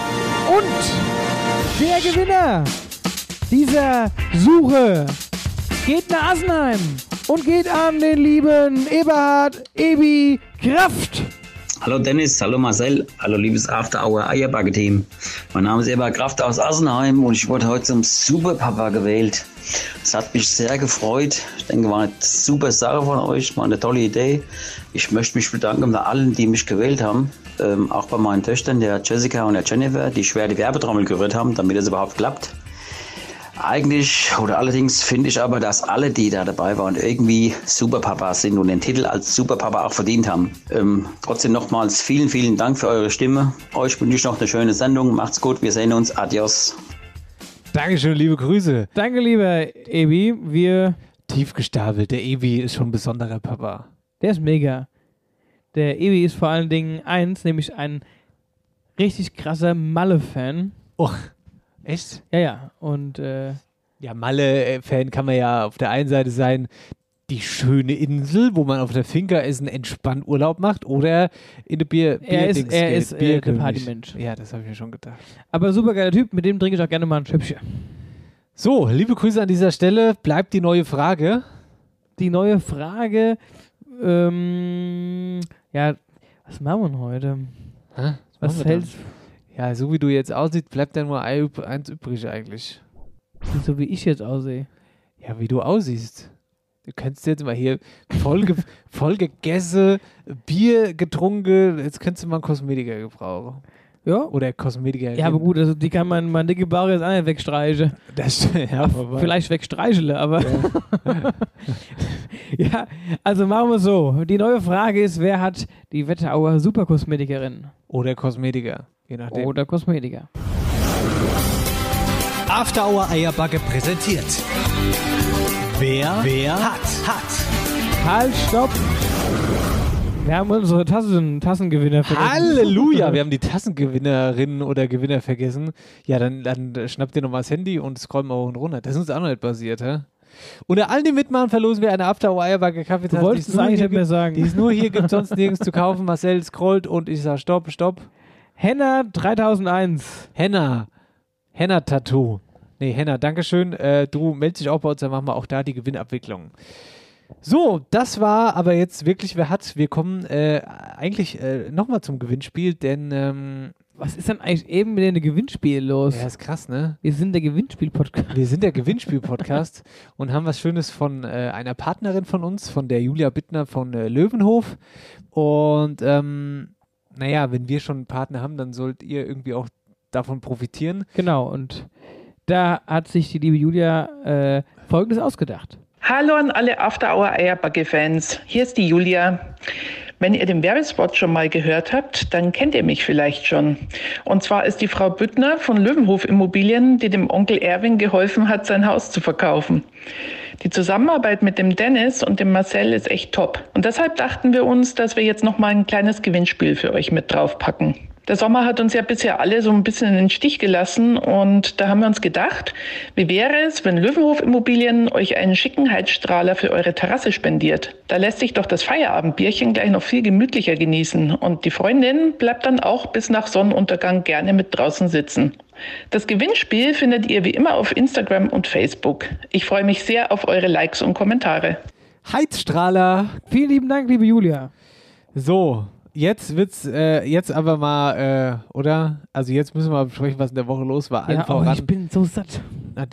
Und der Gewinner dieser Suche geht nach Assenheim und geht an den lieben Eberhard Ebi Kraft. Hallo Dennis, hallo Marcel, hallo liebes After Hour Eierbacke-Team. Mein Name ist Eberhard Kraft aus Assenheim und ich wurde heute zum Superpapa gewählt. Es hat mich sehr gefreut. Ich denke, war eine super Sache von euch, war eine tolle Idee. Ich möchte mich bedanken bei allen, die mich gewählt haben. Ähm, auch bei meinen Töchtern, der Jessica und der Jennifer, die schwer die Werbetrommel gerührt haben, damit es überhaupt klappt. Eigentlich oder allerdings finde ich aber, dass alle, die da dabei waren, irgendwie Superpapas sind und den Titel als Superpapa auch verdient haben. Ähm, trotzdem nochmals vielen, vielen Dank für eure Stimme. Euch wünsche ich noch eine schöne Sendung. Macht's gut, wir sehen uns. Adios. Dankeschön, liebe Grüße. Danke, lieber Ebi. Wir. Tief gestapelt. Der Ebi ist schon ein besonderer Papa. Der ist mega. Der Ebi ist vor allen Dingen eins, nämlich ein richtig krasser Malle-Fan. Oh, echt? Ja, ja. Und äh, Ja, Malle-Fan kann man ja auf der einen Seite sein, die schöne Insel, wo man auf der Finca ist, einen entspannten Urlaub macht, oder in der Bier, Er ist- er ist, äh, der Partymensch. Ja, das habe ich mir schon gedacht. aber super geiler Typ, mit dem trinke ich auch gerne mal ein Schöpfchen. So, liebe Grüße an dieser Stelle. Bleibt die neue Frage. Die neue Frage, ähm, ja, was machen wir denn heute? Hä? Was wir hältst dann? Ja, so wie du jetzt aussiehst, bleibt ja nur ein- eins übrig eigentlich. so wie ich jetzt aussehe? Ja, wie du aussiehst. Du könntest jetzt mal hier voll, ge voll gegessen, Bier getrunken, jetzt könntest du mal einen Kosmetiker gebrauchen. Ja? Oder Kosmetiker. Ja, aber gut, also die kann man, man dicke Bauch jetzt auch nicht wegstreichen. Das, ja, aber Vielleicht wegstreichle, aber. Ja. also machen wir so. Die neue Frage ist: Wer hat die Wetterauer Superkosmetikerin? Oder Kosmetiker, je nachdem. Oder Kosmetiker. After Hour Eierbacke präsentiert. Wer, wer hat, hat. Halt, stopp! Wir haben unsere Tassen, Tassengewinner vergessen. Halleluja, wir haben die Tassengewinnerin oder Gewinner vergessen. Ja, dann, dann schnappt ihr nochmal das Handy und scrollt mal hoch und runter. Das ist uns auch noch nicht passiert, hä? Unter allen, die mitmachen, verlosen wir eine After Eierbacke Kaffeetasse. Du wolltest Die es eigentlich nicht mehr sagen. Die ist nur hier, gibt sonst nirgends zu kaufen. Marcel scrollt und ich sag Stopp, Stopp. Henna 3001. Henna. Henna-Tattoo. Nee, Henna, Dankeschön. Äh, du meldest dich auch bei uns, dann machen wir auch da die Gewinnabwicklung. So, das war aber jetzt wirklich, wer hat. Wir kommen äh, eigentlich äh, nochmal zum Gewinnspiel, denn ähm, Was ist denn eigentlich eben mit dem Gewinnspiel los? ja, ist krass, ne? Wir sind der Gewinnspiel-Podcast. Wir sind der Gewinnspiel-Podcast und haben was Schönes von äh, einer Partnerin von uns, von der Julia Bittner von äh, Löwenhof. Und ähm, naja, wenn wir schon einen Partner haben, dann sollt ihr irgendwie auch davon profitieren. Genau, und da hat sich die liebe Julia äh, Folgendes ausgedacht. Hallo an alle After Hour Eierbacke-Fans. Hier ist die Julia. Wenn ihr den Werbespot schon mal gehört habt, dann kennt ihr mich vielleicht schon. Und zwar ist die Frau Büttner von Löwenhof Immobilien, die dem Onkel Erwin geholfen hat, sein Haus zu verkaufen. Die Zusammenarbeit mit dem Dennis und dem Marcel ist echt top. Und deshalb dachten wir uns, dass wir jetzt noch mal ein kleines Gewinnspiel für euch mit draufpacken. Der Sommer hat uns ja bisher alle so ein bisschen in den Stich gelassen und da haben wir uns gedacht, wie wäre es, wenn Löwenhof Immobilien euch einen schicken Heizstrahler für eure Terrasse spendiert? Da lässt sich doch das Feierabendbierchen gleich noch viel gemütlicher genießen und die Freundin bleibt dann auch bis nach Sonnenuntergang gerne mit draußen sitzen. Das Gewinnspiel findet ihr wie immer auf Instagram und Facebook. Ich freue mich sehr auf eure Likes und Kommentare. Heizstrahler. Vielen lieben Dank, liebe Julia. So, jetzt wird's, äh, jetzt aber mal, äh, oder? Also jetzt müssen wir mal besprechen, was in der Woche los war. Allen Ja, aber voran. ich bin so satt.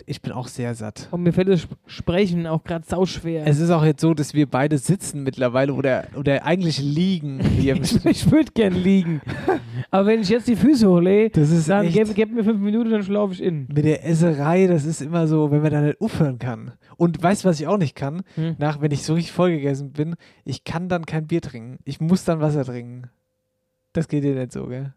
Ich bin auch sehr satt. Und mir fällt das Sp- Sprechen auch gerade sauschwer. Es ist auch jetzt so, dass wir beide sitzen mittlerweile oder, oder eigentlich liegen. Hier. ich würde gern liegen. Aber wenn ich jetzt die Füße hochlege, dann echt- gib, gib mir fünf Minuten, dann schlafe ich in. Mit der Esserei, das ist immer so, wenn man da nicht aufhören kann. Und weißt du, was ich auch nicht kann? Hm. Nach, wenn ich so richtig vollgegessen bin, ich kann dann kein Bier trinken. Ich muss dann Wasser trinken. Das geht dir nicht so, gell?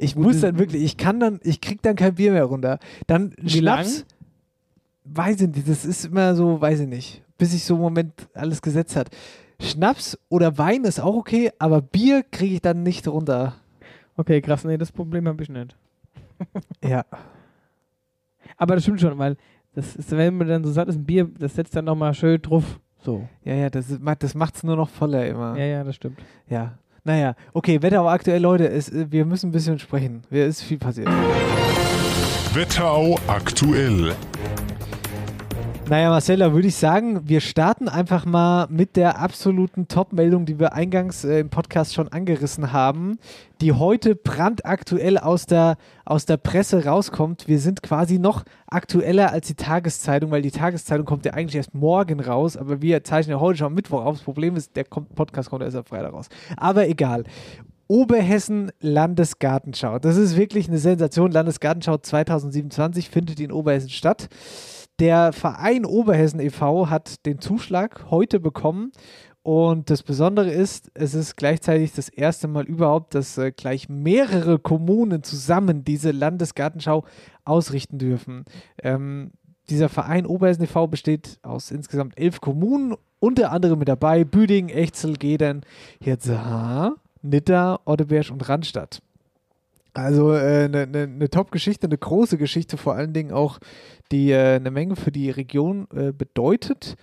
Ich Gut, muss dann wirklich, ich kann dann, ich krieg dann kein Bier mehr runter. Dann Wie Schnaps. Weiß ich nicht, das ist immer so, weiß ich nicht, bis sich so im Moment alles gesetzt hat. Schnaps oder Wein ist auch okay, aber Bier kriege ich dann nicht runter. Okay, krass, nee, das Problem habe ich nicht. Ja. Aber das stimmt schon, weil das ist, wenn man dann so satt ist, ein Bier, das setzt dann nochmal schön drauf. So. Ja, ja, das, ist- das macht es nur noch voller immer. Ja, ja, das stimmt. Ja. Naja, okay, Wetter auch aktuell, Leute, es, äh, wir müssen ein bisschen sprechen. Es ist viel passiert. Wetterau aktuell. Naja, Marcella, würde ich sagen, wir starten einfach mal mit der absoluten Top-Meldung, die wir eingangs äh, im Podcast schon angerissen haben, die heute brandaktuell aus der, aus der Presse rauskommt. Wir sind quasi noch aktueller als die Tageszeitung, weil die Tageszeitung kommt ja eigentlich erst morgen raus, aber wir zeichnen ja heute schon am Mittwoch auf. Das Problem ist, der Podcast kommt erst am Freitag raus. Aber egal. Oberhessen Landesgartenschau. Das ist wirklich eine Sensation. Landesgartenschau 2027 findet in Oberhessen statt. Der Verein Oberhessen e.V. hat den Zuschlag heute bekommen. Und das Besondere ist, es ist gleichzeitig das erste Mal überhaupt, dass äh, gleich mehrere Kommunen zusammen diese Landesgartenschau ausrichten dürfen. Ähm, dieser Verein Oberhessen e.V. besteht aus insgesamt elf Kommunen, unter anderem mit dabei Büdingen, Echzel, Gedern, Hirzaha, Nidda, Oddeberg und Randstadt. Also eine äh, ne, ne, ne Top-Geschichte, eine große Geschichte, vor allen Dingen auch, die äh, eine Menge für die Region äh, bedeutet.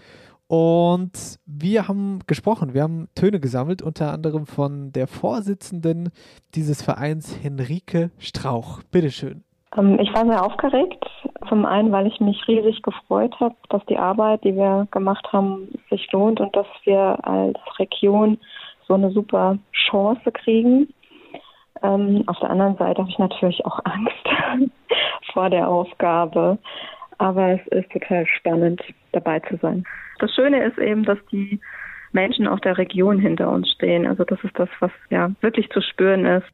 Und wir haben gesprochen, wir haben Töne gesammelt, unter anderem von der Vorsitzenden dieses Vereins, Henrike Strauch. Bitteschön. Ähm, ich war sehr aufgeregt. Zum einen, weil ich mich riesig gefreut habe, dass die Arbeit, die wir gemacht haben, sich lohnt und dass wir als Region so eine super Chance kriegen. Ähm, auf der anderen Seite habe ich natürlich auch Angst vor der Aufgabe. Aber es ist total spannend, dabei zu sein. Das Schöne ist eben, dass die Menschen auch der Region hinter uns stehen. Also das ist das, was ja wirklich zu spüren ist.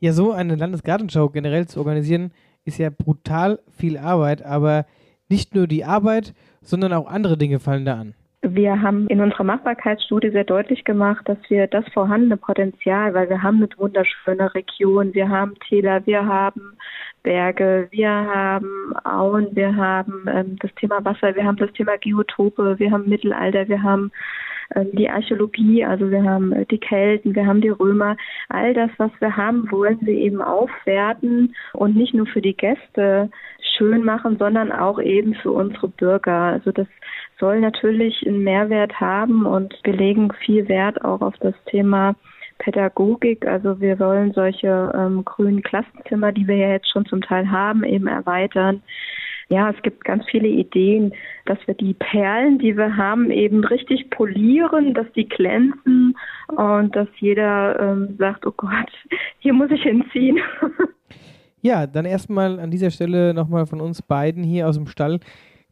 Ja, so eine Landesgartenschau generell zu organisieren, ist ja brutal viel Arbeit, aber nicht nur die Arbeit, sondern auch andere Dinge fallen da an. Wir haben in unserer Machbarkeitsstudie sehr deutlich gemacht, dass wir das vorhandene Potenzial, weil wir haben eine wunderschöne Region, wir haben Täler, wir haben Berge, wir haben Auen, wir haben ähm, das Thema Wasser, wir haben das Thema Geotope, wir haben Mittelalter, wir haben die Archäologie, also wir haben äh, die Kelten, wir haben die Römer. All das, was wir haben, wollen wir eben aufwerten und nicht nur für die Gäste schön machen, sondern auch eben für unsere Bürger. Also das soll natürlich einen Mehrwert haben und wir legen viel Wert auch auf das Thema Pädagogik. Also wir wollen solche ähm, grünen Klassenzimmer, die wir ja jetzt schon zum Teil haben, eben erweitern. Ja, es gibt ganz viele Ideen, dass wir die Perlen, die wir haben, eben richtig polieren, dass die glänzen und dass jeder ähm, sagt, oh Gott, hier muss ich hinziehen. Ja, dann erstmal an dieser Stelle nochmal von uns beiden hier aus dem Stall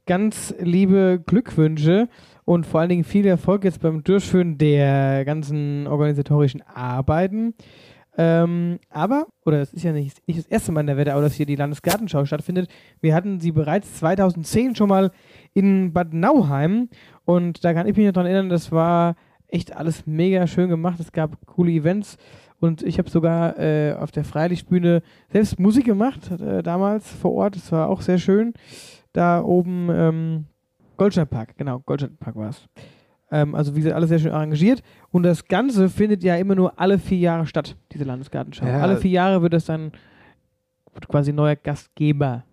ganz liebe Glückwünsche und vor allen Dingen viel Erfolg jetzt beim Durchführen der ganzen organisatorischen Arbeiten. Ähm, aber, oder es ist ja nicht, nicht das erste Mal in der Wetterau, dass hier die Landesgartenschau stattfindet. Wir hatten sie bereits 2010 schon mal in Bad Nauheim und da kann ich mich noch daran erinnern, das war echt alles mega schön gemacht. Es gab coole Events und ich habe sogar äh, auf der Freilichtbühne selbst Musik gemacht, äh, damals vor Ort. Das war auch sehr schön. Da oben ähm, Goldsteinpark, genau, Goldsteinpark war es. Ähm, also wie gesagt, alles sehr schön arrangiert. Und das Ganze findet ja immer nur alle vier Jahre statt, diese Landesgartenschau. Ja. Alle vier Jahre wird es dann wird quasi neuer Gastgeber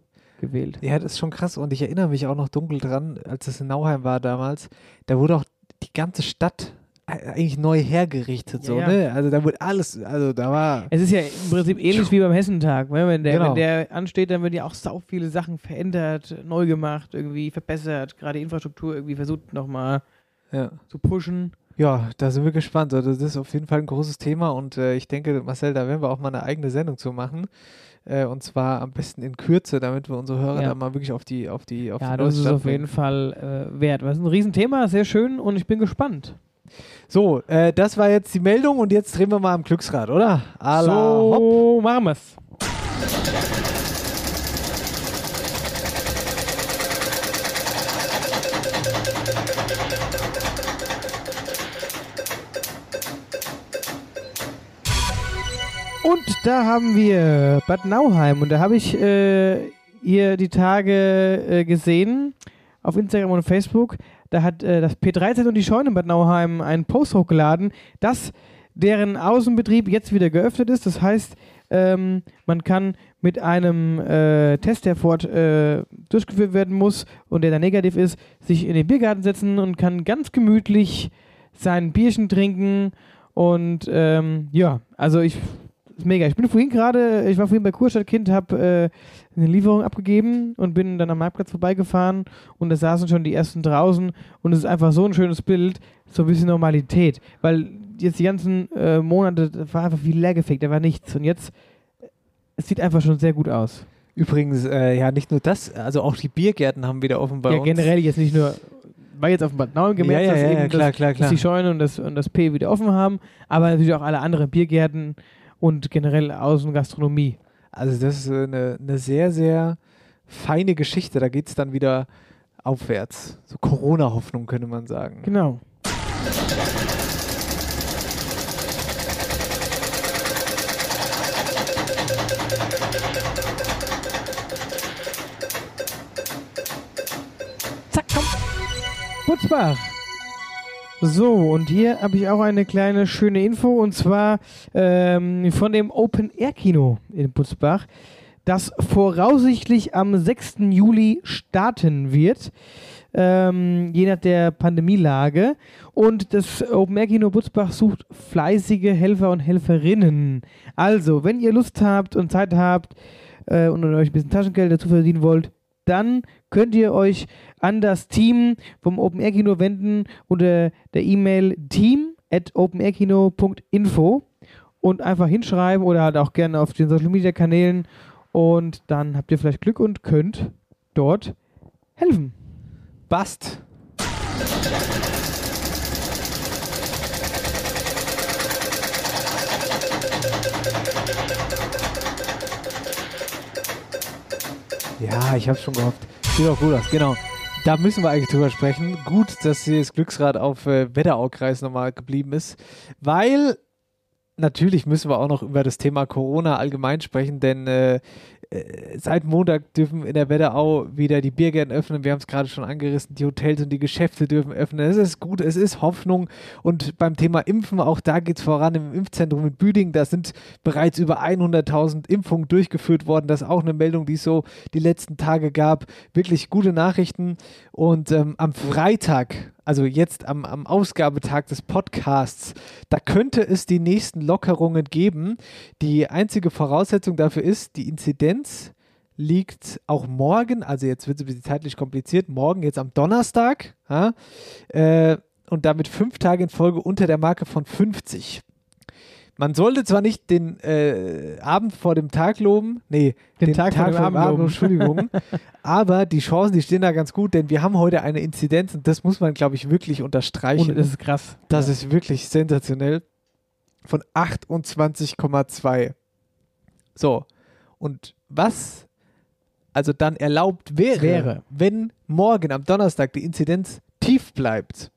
gewählt. Ja, das ist schon krass. Und ich erinnere mich auch noch dunkel dran, als es in Nauheim war damals. Da wurde auch die ganze Stadt eigentlich neu hergerichtet, so, ja, ne? Also da wird alles, also da war. Es ist ja im Prinzip ähnlich wie beim Hessentag. Ne? Wenn, der, genau. wenn der ansteht, dann werden ja auch sau viele Sachen verändert, neu gemacht, irgendwie verbessert, gerade Infrastruktur irgendwie versucht nochmal ja. zu pushen. Ja, da sind wir gespannt. Also das ist auf jeden Fall ein großes Thema und äh, ich denke, Marcel, da werden wir auch mal eine eigene Sendung zu machen. Äh, und zwar am besten in Kürze, damit wir unsere Hörer ja. da mal wirklich auf die auf die auf Ja, das ist auf jeden Fall äh, wert. Das ist ein Riesenthema, sehr schön und ich bin gespannt. So, äh, das war jetzt die Meldung und jetzt drehen wir mal am Glücksrad, oder? Ala, so, hopp. machen wir's. Da haben wir Bad Nauheim und da habe ich äh, hier die Tage äh, gesehen auf Instagram und Facebook. Da hat äh, das P13 und die Scheune in Bad Nauheim einen Post hochgeladen, dass deren Außenbetrieb jetzt wieder geöffnet ist. Das heißt, ähm, man kann mit einem äh, Test, der fort äh, durchgeführt werden muss und der dann negativ ist, sich in den Biergarten setzen und kann ganz gemütlich sein Bierchen trinken. Und ähm, ja, also ich ist mega. Ich bin vorhin gerade, ich war vorhin bei Kurstadtkind, habe äh, eine Lieferung abgegeben und bin dann am Marktplatz vorbeigefahren und da saßen schon die ersten draußen und es ist einfach so ein schönes Bild, so ein bisschen Normalität, weil jetzt die ganzen äh, Monate war einfach viel leergefegt, da war nichts und jetzt es sieht einfach schon sehr gut aus. Übrigens, äh, ja, nicht nur das, also auch die Biergärten haben wieder offen bei ja, uns. generell jetzt nicht nur, weil jetzt auf dem Bad Nauheim gemerkt, Ja, ja, dass, ja, klar, das, klar, dass klar. die Scheunen und das, und das P wieder offen haben, aber natürlich auch alle anderen Biergärten und generell Außengastronomie. Also das ist äh, eine, eine sehr, sehr feine Geschichte. Da geht es dann wieder aufwärts. So Corona-Hoffnung könnte man sagen. Genau. Zack, komm. Butzbach. So, und hier habe ich auch eine kleine schöne Info und zwar ähm, von dem Open Air Kino in Butzbach, das voraussichtlich am 6. Juli starten wird, ähm, je nach der Pandemielage. Und das Open Air Kino Butzbach sucht fleißige Helfer und Helferinnen. Also, wenn ihr Lust habt und Zeit habt äh, und euch ein bisschen Taschengeld dazu verdienen wollt, dann könnt ihr euch an das Team vom Open Air Kino wenden unter der E-Mail team at openairkino.info und einfach hinschreiben oder halt auch gerne auf den Social Media Kanälen und dann habt ihr vielleicht Glück und könnt dort helfen. Bast. Ja, ich habe schon gehofft. Sieht doch gut aus, genau. Da müssen wir eigentlich drüber sprechen. Gut, dass das Glücksrad auf äh, Wetteraukreis nochmal geblieben ist, weil natürlich müssen wir auch noch über das Thema Corona allgemein sprechen, denn äh, seit Montag dürfen in der Wetterau wieder die Biergärten öffnen. Wir haben es gerade schon angerissen. Die Hotels und die Geschäfte dürfen öffnen. Es ist gut, es ist Hoffnung. Und beim Thema Impfen, auch da geht es voran im Impfzentrum in Büdingen. Da sind bereits über 100.000 Impfungen durchgeführt worden. Das ist auch eine Meldung, die es so die letzten Tage gab. Wirklich gute Nachrichten. Und ähm, am Freitag, also jetzt am, am Ausgabetag des Podcasts, da könnte es die nächsten Lockerungen geben. Die einzige Voraussetzung dafür ist, die Inzidenz liegt auch morgen, also jetzt wird es ein bisschen zeitlich kompliziert, morgen jetzt am Donnerstag ja, äh, und damit fünf Tage in Folge unter der Marke von 50. Man sollte zwar nicht den äh, Abend vor dem Tag loben, nee, Den Tag vor dem Abend loben. Entschuldigung, aber die Chancen, die stehen da ganz gut, denn wir haben heute eine Inzidenz und das muss man, glaube ich, wirklich unterstreichen. Und das ist krass. Das ist wirklich sensationell. Von 28,2. So. Und was also dann erlaubt wäre, Wäre. wenn morgen am Donnerstag die Inzidenz tief bleibt,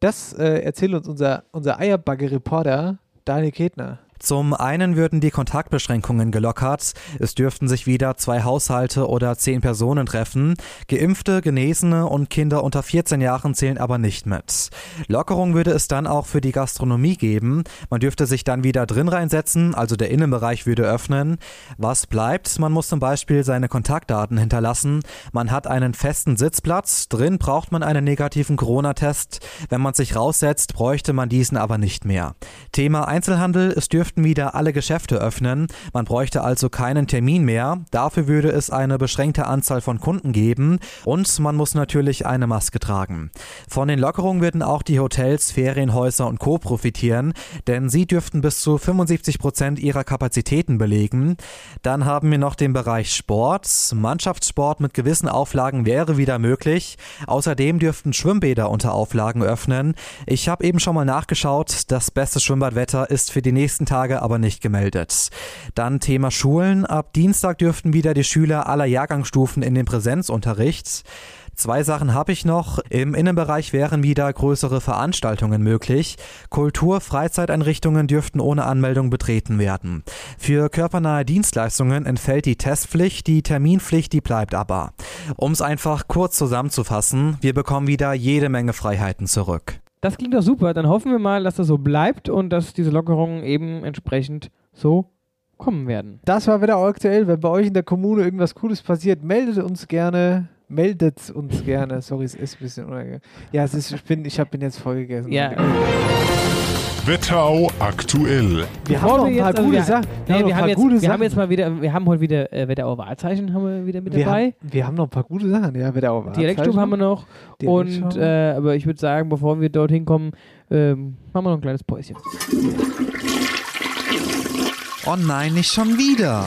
das äh, erzählt uns unser, unser Eierbagge-Reporter Daniel Ketner. Zum einen würden die Kontaktbeschränkungen gelockert. Es dürften sich wieder zwei Haushalte oder zehn Personen treffen. Geimpfte, Genesene und Kinder unter 14 Jahren zählen aber nicht mit. Lockerung würde es dann auch für die Gastronomie geben. Man dürfte sich dann wieder drin reinsetzen, also der Innenbereich würde öffnen. Was bleibt? Man muss zum Beispiel seine Kontaktdaten hinterlassen. Man hat einen festen Sitzplatz. Drin braucht man einen negativen Corona-Test. Wenn man sich raussetzt, bräuchte man diesen aber nicht mehr. Thema Einzelhandel. Es dürften wieder alle Geschäfte öffnen. Man bräuchte also keinen Termin mehr. Dafür würde es eine beschränkte Anzahl von Kunden geben. Und man muss natürlich eine Maske tragen. Von den Lockerungen würden auch die Hotels, Ferienhäuser und Co. profitieren, denn sie dürften bis zu 75 Prozent ihrer Kapazitäten belegen. Dann haben wir noch den Bereich Sport. Mannschaftssport mit gewissen Auflagen wäre wieder möglich. Außerdem dürften Schwimmbäder unter Auflagen öffnen. Ich habe eben schon mal nachgeschaut. Das beste Schwimmbadwetter ist für die nächsten Tage aber nicht gemeldet. Dann Thema Schulen. Ab Dienstag dürften wieder die Schüler aller Jahrgangsstufen in den Präsenzunterricht. Zwei Sachen habe ich noch. Im Innenbereich wären wieder größere Veranstaltungen möglich. Kultur-, Freizeiteinrichtungen dürften ohne Anmeldung betreten werden. Für körpernahe Dienstleistungen entfällt die Testpflicht, die Terminpflicht, die bleibt aber. Um es einfach kurz zusammenzufassen, wir bekommen wieder jede Menge Freiheiten zurück. Das klingt doch super. Dann hoffen wir mal, dass das so bleibt und dass diese Lockerungen eben entsprechend so kommen werden. Das war wieder aktuell. Wenn bei euch in der Kommune irgendwas Cooles passiert, meldet uns gerne. Meldet uns gerne. Sorry, es ist ein bisschen unangenehm. Ja, es ist, ich bin, ich hab, bin jetzt voll gegessen. Ja. Wetterau aktuell. Wir haben noch ein paar gute Sachen. Wir, haben jetzt, gute wir Sachen. haben jetzt mal wieder, wir haben heute wieder äh, Wetterauer Wahrzeichen haben wir wieder mit wir dabei. Haben, wir haben noch ein paar gute Sachen, ja. Wetterauer Dialektstub haben wir noch. Und äh, aber ich würde sagen, bevor wir dorthin kommen, ähm, machen wir noch ein kleines Päuschen. Oh nein, nicht schon wieder.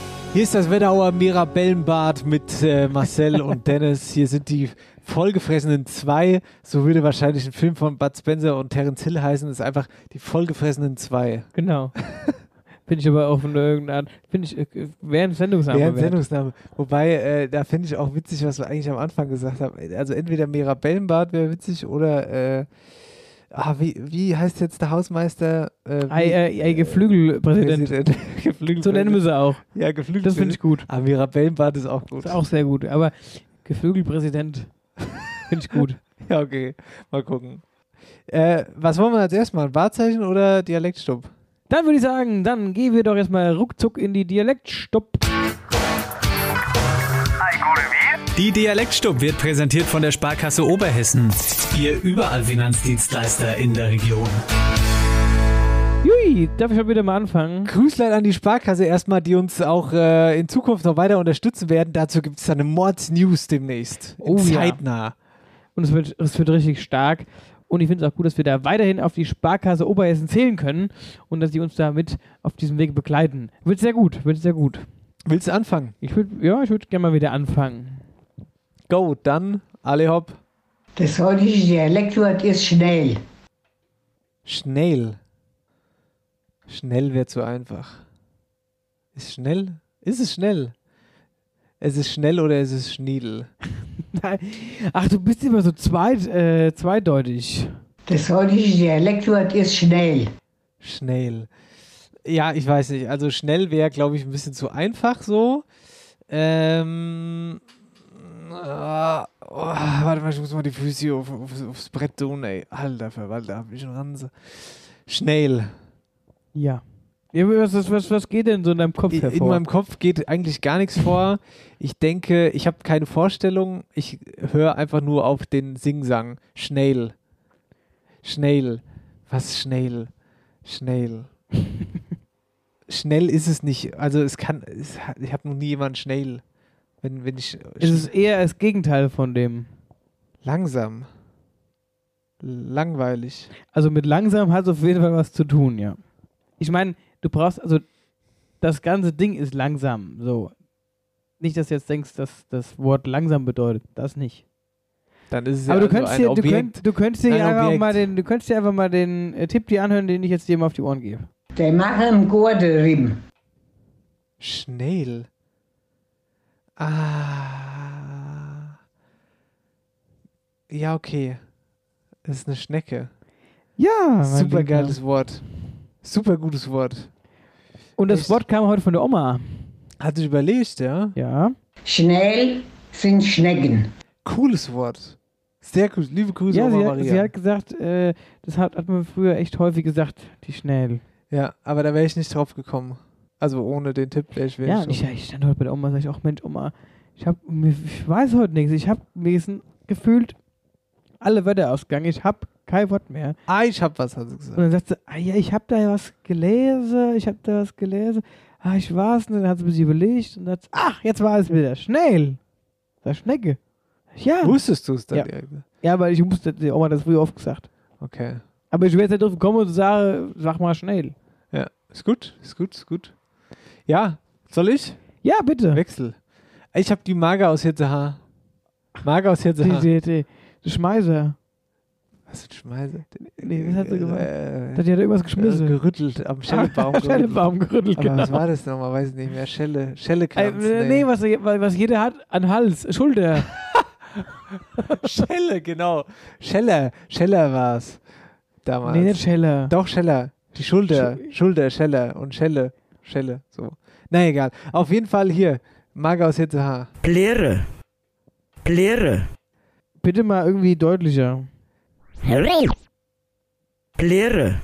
Hier ist das Wetterauer Mirabellenbad mit äh, Marcel und Dennis. Hier sind die vollgefressenen zwei. So würde wahrscheinlich ein Film von Bud Spencer und Terence Hill heißen. Das ist einfach die vollgefressenen zwei. Genau. Finde ich aber auch von irgendeiner Art, finde ich, äh, wäre ein Sendungsname. Wäre ein wert. Sendungsname. Wobei, äh, da finde ich auch witzig, was wir eigentlich am Anfang gesagt haben. Also entweder Mirabellenbad wäre witzig oder äh, ah, wie, wie heißt jetzt der Hausmeister? Äh, Ei, wie- äh, ei, Geflügelpräsident. Präsident. Geflügelpräsident. So nennen wir sie auch. Ja, Geflügelpräsident. Das finde ich gut. Ah, Mirabellenbad ist auch gut. Ist auch sehr gut. Aber Geflügelpräsident finde ich gut. Ja, okay. Mal gucken. Äh, was wollen wir als erstes machen? Wahrzeichen oder Dialektstub? Dann würde ich sagen, dann gehen wir doch erstmal ruckzuck in die Dialektstopp. Die Dialektstub wird präsentiert von der Sparkasse Oberhessen. Ihr überall Finanzdienstleister in der Region. Jui, darf ich schon wieder mal anfangen? Grüßlein an die Sparkasse erstmal, die uns auch äh, in Zukunft noch weiter unterstützen werden. Dazu gibt es eine Mords-News demnächst. Oh ja. Zeitnah. Und es wird, es wird richtig stark. Und ich finde es auch gut, dass wir da weiterhin auf die Sparkasse Oberhessen zählen können und dass sie uns da mit auf diesem Weg begleiten. Wird sehr gut, wird sehr gut. Willst du anfangen? Ich würde, ja, ich würde gerne mal wieder anfangen. Go, dann alle hopp. Das heutige Dialektwort ist schnell. Schnell. Schnell wäre zu einfach. Ist schnell? Ist es schnell? Es ist schnell oder ist es schniedel? Nein. Ach, du bist immer so zweit, äh, zweideutig. Das heutige Dialektwort ist schnell. Schnell. Ja, ich weiß nicht. Also schnell wäre, glaube ich, ein bisschen zu einfach so. Ähm. Ah, oh, warte mal, ich muss mal die Füße auf, auf, aufs Brett tun, ey. Alter Verwalter, hab ich schon Ranse. Schnell. Ja. ja was, was, was, geht denn so in deinem Kopf hervor? in meinem Kopf geht eigentlich gar nichts vor. Ich denke, ich habe keine Vorstellung. Ich höre einfach nur auf den Singsang. Schnell. Schnell. Was schnell? Schnell. schnell ist es nicht. Also es kann. Es, ich habe noch nie jemanden schnell. Wenn, wenn ich. es ist eher das Gegenteil von dem. Langsam. Langweilig. Also mit langsam hat es auf jeden Fall was zu tun, ja. Ich meine, du brauchst, also das ganze Ding ist langsam, so. Nicht, dass du jetzt denkst, dass das Wort langsam bedeutet, das nicht. Dann ist es Aber ja du also könntest, ein dir, du, Objekt. könnt, du könntest dir Ein einfach Objekt. mal den, du könntest dir einfach mal den äh, Tipp dir anhören, den ich jetzt dir mal auf die Ohren gebe. Der mache im. Schnell. Ah. Ja, okay. Das ist eine Schnecke. Ja, mein Super Lieber. geiles Wort. Super gutes Wort. Und das Echt? Wort kam heute von der Oma. Hat sich überlegt, ja? Ja. Schnell sind Schnecken. Cooles Wort. Sehr cool. Liebe Grüße, Ja, Oma sie hat, Maria. sie hat gesagt, äh, das hat, hat man früher echt häufig gesagt, die schnell. ja, aber da wäre ich nicht drauf gekommen. Also ohne den Tipp wäre ich Ja, ich und ich, stand heute bei der Oma und sag ich auch, Mensch, Oma, ich, hab, ich weiß heute nichts. Ich habe mir gefühlt alle Wörter ausgegangen. Ich habe kein Wort mehr. Ah, ich hab was, hat sie Und gesagt. dann sagt sie, ah ja, ich habe da was gelesen, ich habe da was gelesen. Ah, ich war's nicht. Dann hat sie ein bisschen überlegt und hat ach, jetzt war es wieder. Schnell. Das Schnecke. Ja. Wusstest du es dann Ja. direkt? Ja, weil ich musste, die Oma hat das früher oft gesagt. Okay. Aber ich wäre jetzt nicht drauf gekommen und sage, sag mal schnell. Ja, ist gut, ist gut, ist gut. Ja, soll ich? Ja, bitte. Wechsel. Ich habe die Mager aus Hitzehaar. Mager aus Die, Hitzehaar. die, die, die Schmeißer. Was für ein Schmeiße? Nee, was hat sie gemacht? Äh, Die hat irgendwas geschmissen. Äh, gerüttelt, am Schellebaum gerüttelt. Schellebaum gerüttelt, Aber was genau. war das nochmal? Weiß ich nicht mehr. Schelle, Äh, Schellekranz. nee, was, was jeder hat, an Hals, Schulter. Schelle, genau. Scheller, Scheller war's. damals. Nee, nicht Scheller. Doch, Scheller. Die Schulter. Schulter, Scheller und Schelle. Schelle, so. Na egal. Auf jeden Fall hier. Marga aus Hitzehaar. Plere. Plere. Bitte mal irgendwie deutlicher. Plere.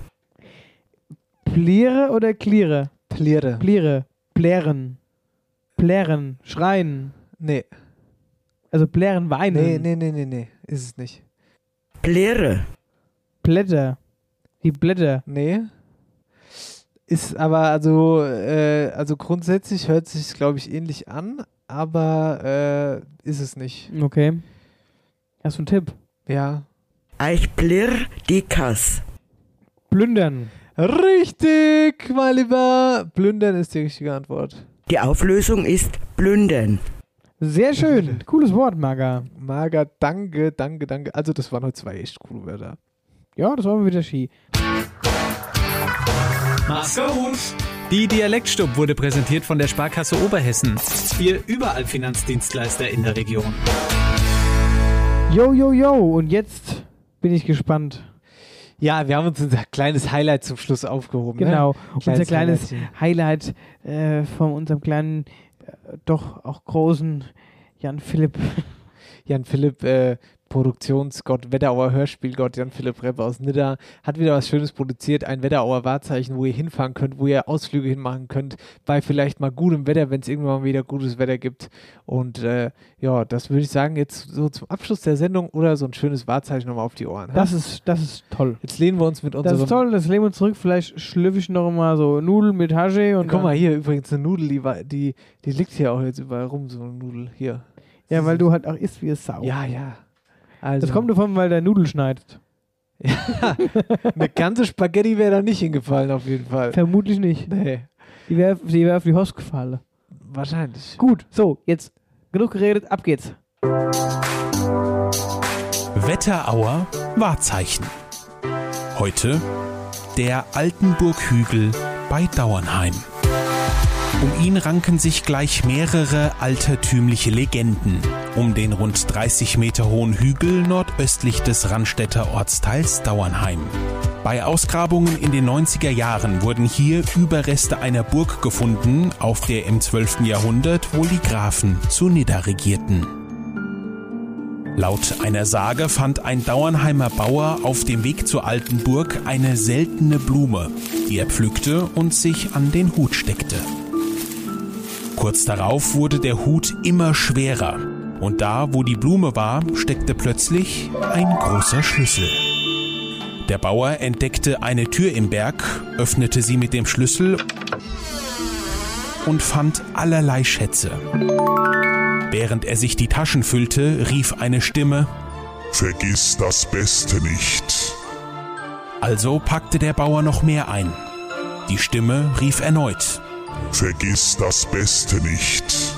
Pliere oder Kliere? Pliere. Pliere. Plären. Plären. Schreien. Nee. Also plären, weinen. Nee, nee, nee, nee, nee. Ist es nicht. Plere. Blätter. Die Blätter. Nee. Ist aber also, äh, also grundsätzlich hört sich glaube ich ähnlich an, aber äh, ist es nicht. Okay. Hast du einen Tipp? Ja. Ich plirr die Kass. Plündern. Richtig, mein Lieber. Plündern ist die richtige Antwort. Die Auflösung ist plündern. Sehr schön. Cooles Wort, Maga. Maga, danke, danke, danke. Also das waren heute zwei echt coole Wörter. Ja, das war mal wieder Ski. Mach's gut. Die Dialektstub wurde präsentiert von der Sparkasse Oberhessen. Ihr überall Finanzdienstleister in der Region. Yo, yo, yo. Und jetzt bin ich gespannt. Ja, wir haben uns unser kleines Highlight zum Schluss aufgehoben. Genau, ne? unser kleines. Highlight äh, von unserem kleinen, äh, doch auch großen Jan Philipp. Jan Philipp, äh, Produktionsgott, Wetterauer Hörspielgott, Jan Philipp Repp aus Nidda, hat wieder was Schönes produziert, ein Wetterauer Wahrzeichen, wo ihr hinfahren könnt, wo ihr Ausflüge hinmachen könnt, bei vielleicht mal gutem Wetter, wenn es irgendwann mal wieder gutes Wetter gibt. Und äh, ja, das würde ich sagen, jetzt so zum Abschluss der Sendung oder so ein schönes Wahrzeichen nochmal auf die Ohren. Das ist, das ist toll. Jetzt lehnen wir uns mit Das unserem... ist toll, das lehnen wir uns zurück. Vielleicht schlürfe ich noch mal so Nudeln mit Hasche und Guck mal hier, übrigens eine Nudel, die, war- die, die liegt hier auch jetzt überall rum, so eine Nudel. Hier. Ja, weil du halt auch isst wie es Sau. Ja, ja. Also, Das kommt davon, weil der Nudel schneidet. eine ganze Spaghetti wäre da nicht hingefallen, auf jeden Fall. Vermutlich nicht. Nee. Die wäre die wär auf die Host gefallen. Wahrscheinlich. Gut, so, jetzt genug geredet, ab geht's. Wetterauer Wahrzeichen. Heute der Altenburghügel bei Dauernheim. Um ihn ranken sich gleich mehrere altertümliche Legenden. Um den rund 30 Meter hohen Hügel nordöstlich des Randstädter Ortsteils Dauernheim. Bei Ausgrabungen in den 90er Jahren wurden hier Überreste einer Burg gefunden, auf der im 12. Jahrhundert wohl die Grafen zu Nidda regierten. Laut einer Sage fand ein Dauernheimer Bauer auf dem Weg zur alten Burg eine seltene Blume, die er pflückte und sich an den Hut steckte. Kurz darauf wurde der Hut immer schwerer und da, wo die Blume war, steckte plötzlich ein großer Schlüssel. Der Bauer entdeckte eine Tür im Berg, öffnete sie mit dem Schlüssel und fand allerlei Schätze. Während er sich die Taschen füllte, rief eine Stimme Vergiss das Beste nicht. Also packte der Bauer noch mehr ein. Die Stimme rief erneut. Vergiss das Beste nicht.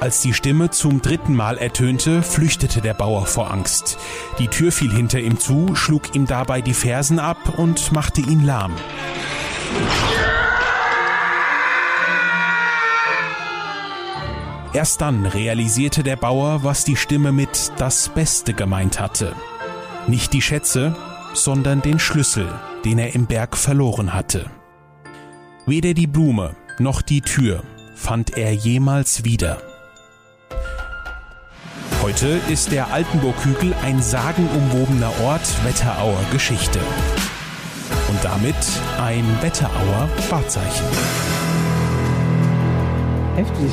Als die Stimme zum dritten Mal ertönte, flüchtete der Bauer vor Angst. Die Tür fiel hinter ihm zu, schlug ihm dabei die Fersen ab und machte ihn lahm. Erst dann realisierte der Bauer, was die Stimme mit das Beste gemeint hatte. Nicht die Schätze, sondern den Schlüssel, den er im Berg verloren hatte. Weder die Blume noch die Tür fand er jemals wieder. Heute ist der Altenburghügel ein sagenumwobener Ort Wetterauer Geschichte. Und damit ein Wetterauer Wahrzeichen. Heftig.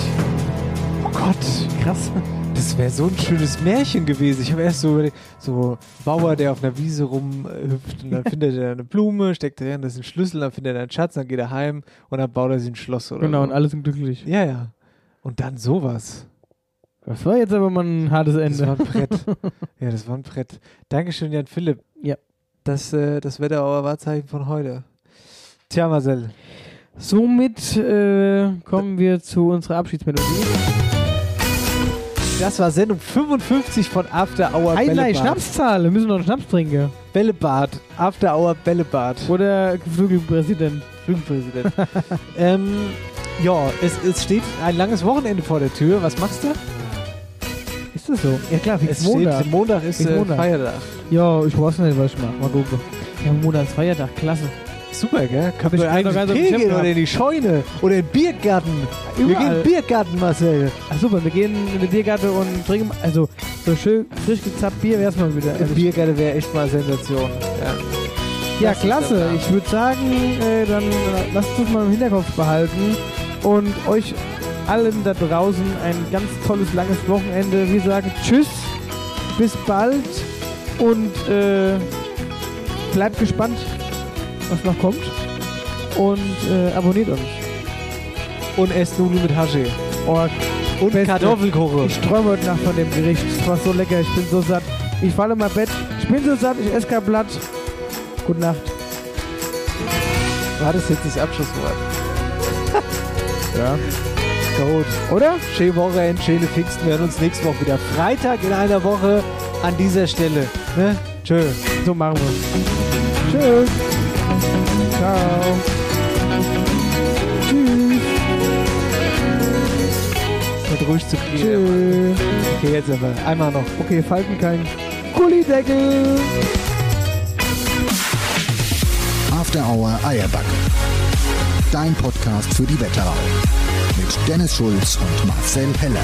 Oh Gott, krass. Das wäre so ein schönes Märchen gewesen. Ich habe erst so überlegt, so Bauer, der auf einer Wiese rumhüpft und dann findet er eine Blume, steckt darin, das ist ein Schlüssel, dann findet er einen Schatz, dann geht er heim und dann baut er sich ein Schloss oder Genau, so. und alle sind glücklich. Ja, ja. Und dann sowas. Das war jetzt aber mal ein hartes Ende. Das war ein Brett. ja, das war ein Brett. Dankeschön, Jan Philipp. Ja. Das, äh, das Wetterauer Wahrzeichen von heute. Tja, Marcel. Somit äh, kommen wir zu unserer Abschiedsmelodie. Das war Sendung 55 von After Hour Highlight, Bällebad. Schnapszahl. Wir müssen noch einen Schnaps trinken. Bällebad. After Hour Bällebad. Oder Geflügelpräsident. Flugpräsident. ähm, ja, es, es steht ein langes Wochenende vor der Tür. Was machst du? Ist das so? Ja klar, Es Montag. steht, Montag ist äh, Montag. Feiertag. Ja, ich weiß nicht, was ich mache. Mal gucken. Ja, Monatsfeiertag, klasse. Super, gell? Können wir eigentlich Tee auf dem gehen oder in die Scheune oder in den Biergarten? Wir Überall. gehen in den Biergarten, Marcel. Ach super, wir gehen in den Biergarten und trinken, also so schön frisch gezappt Bier wär's mal wieder. Der Biergarten wäre echt mal Sensation. Ja. Ja, klasse. Ich würde sagen, äh, dann äh, lasst uns mal im Hinterkopf behalten und euch allen da draußen ein ganz tolles, langes Wochenende. Wir sagen Tschüss, bis bald und äh, bleibt gespannt, was noch kommt und äh, abonniert uns. Und esst Nudeln mit Hasche. Oh, Und Beste. Ich träume heute Nacht von dem Gericht. Es war so lecker, ich bin so satt. Ich falle in mein Bett. Ich bin so satt, ich esse kein Blatt. Gute Nacht. War das jetzt das Abschlusswort? Ja. Gut. Oder? Schöne Woche, schöne Pfingsten. Wir hören uns nächste Woche wieder. Freitag in einer Woche an dieser Stelle. Ne? Tschö. So machen wir Tschüss. Ciao. Tschüss. Wird ruhig zu kriegen. Tschüss. Okay, jetzt aber. Einmal noch. Okay, Falten kein Gullideckel. After Hour Eierbacke. Dein Podcast für die Wetterau. Mit Dennis Schulz und Marcel Heller.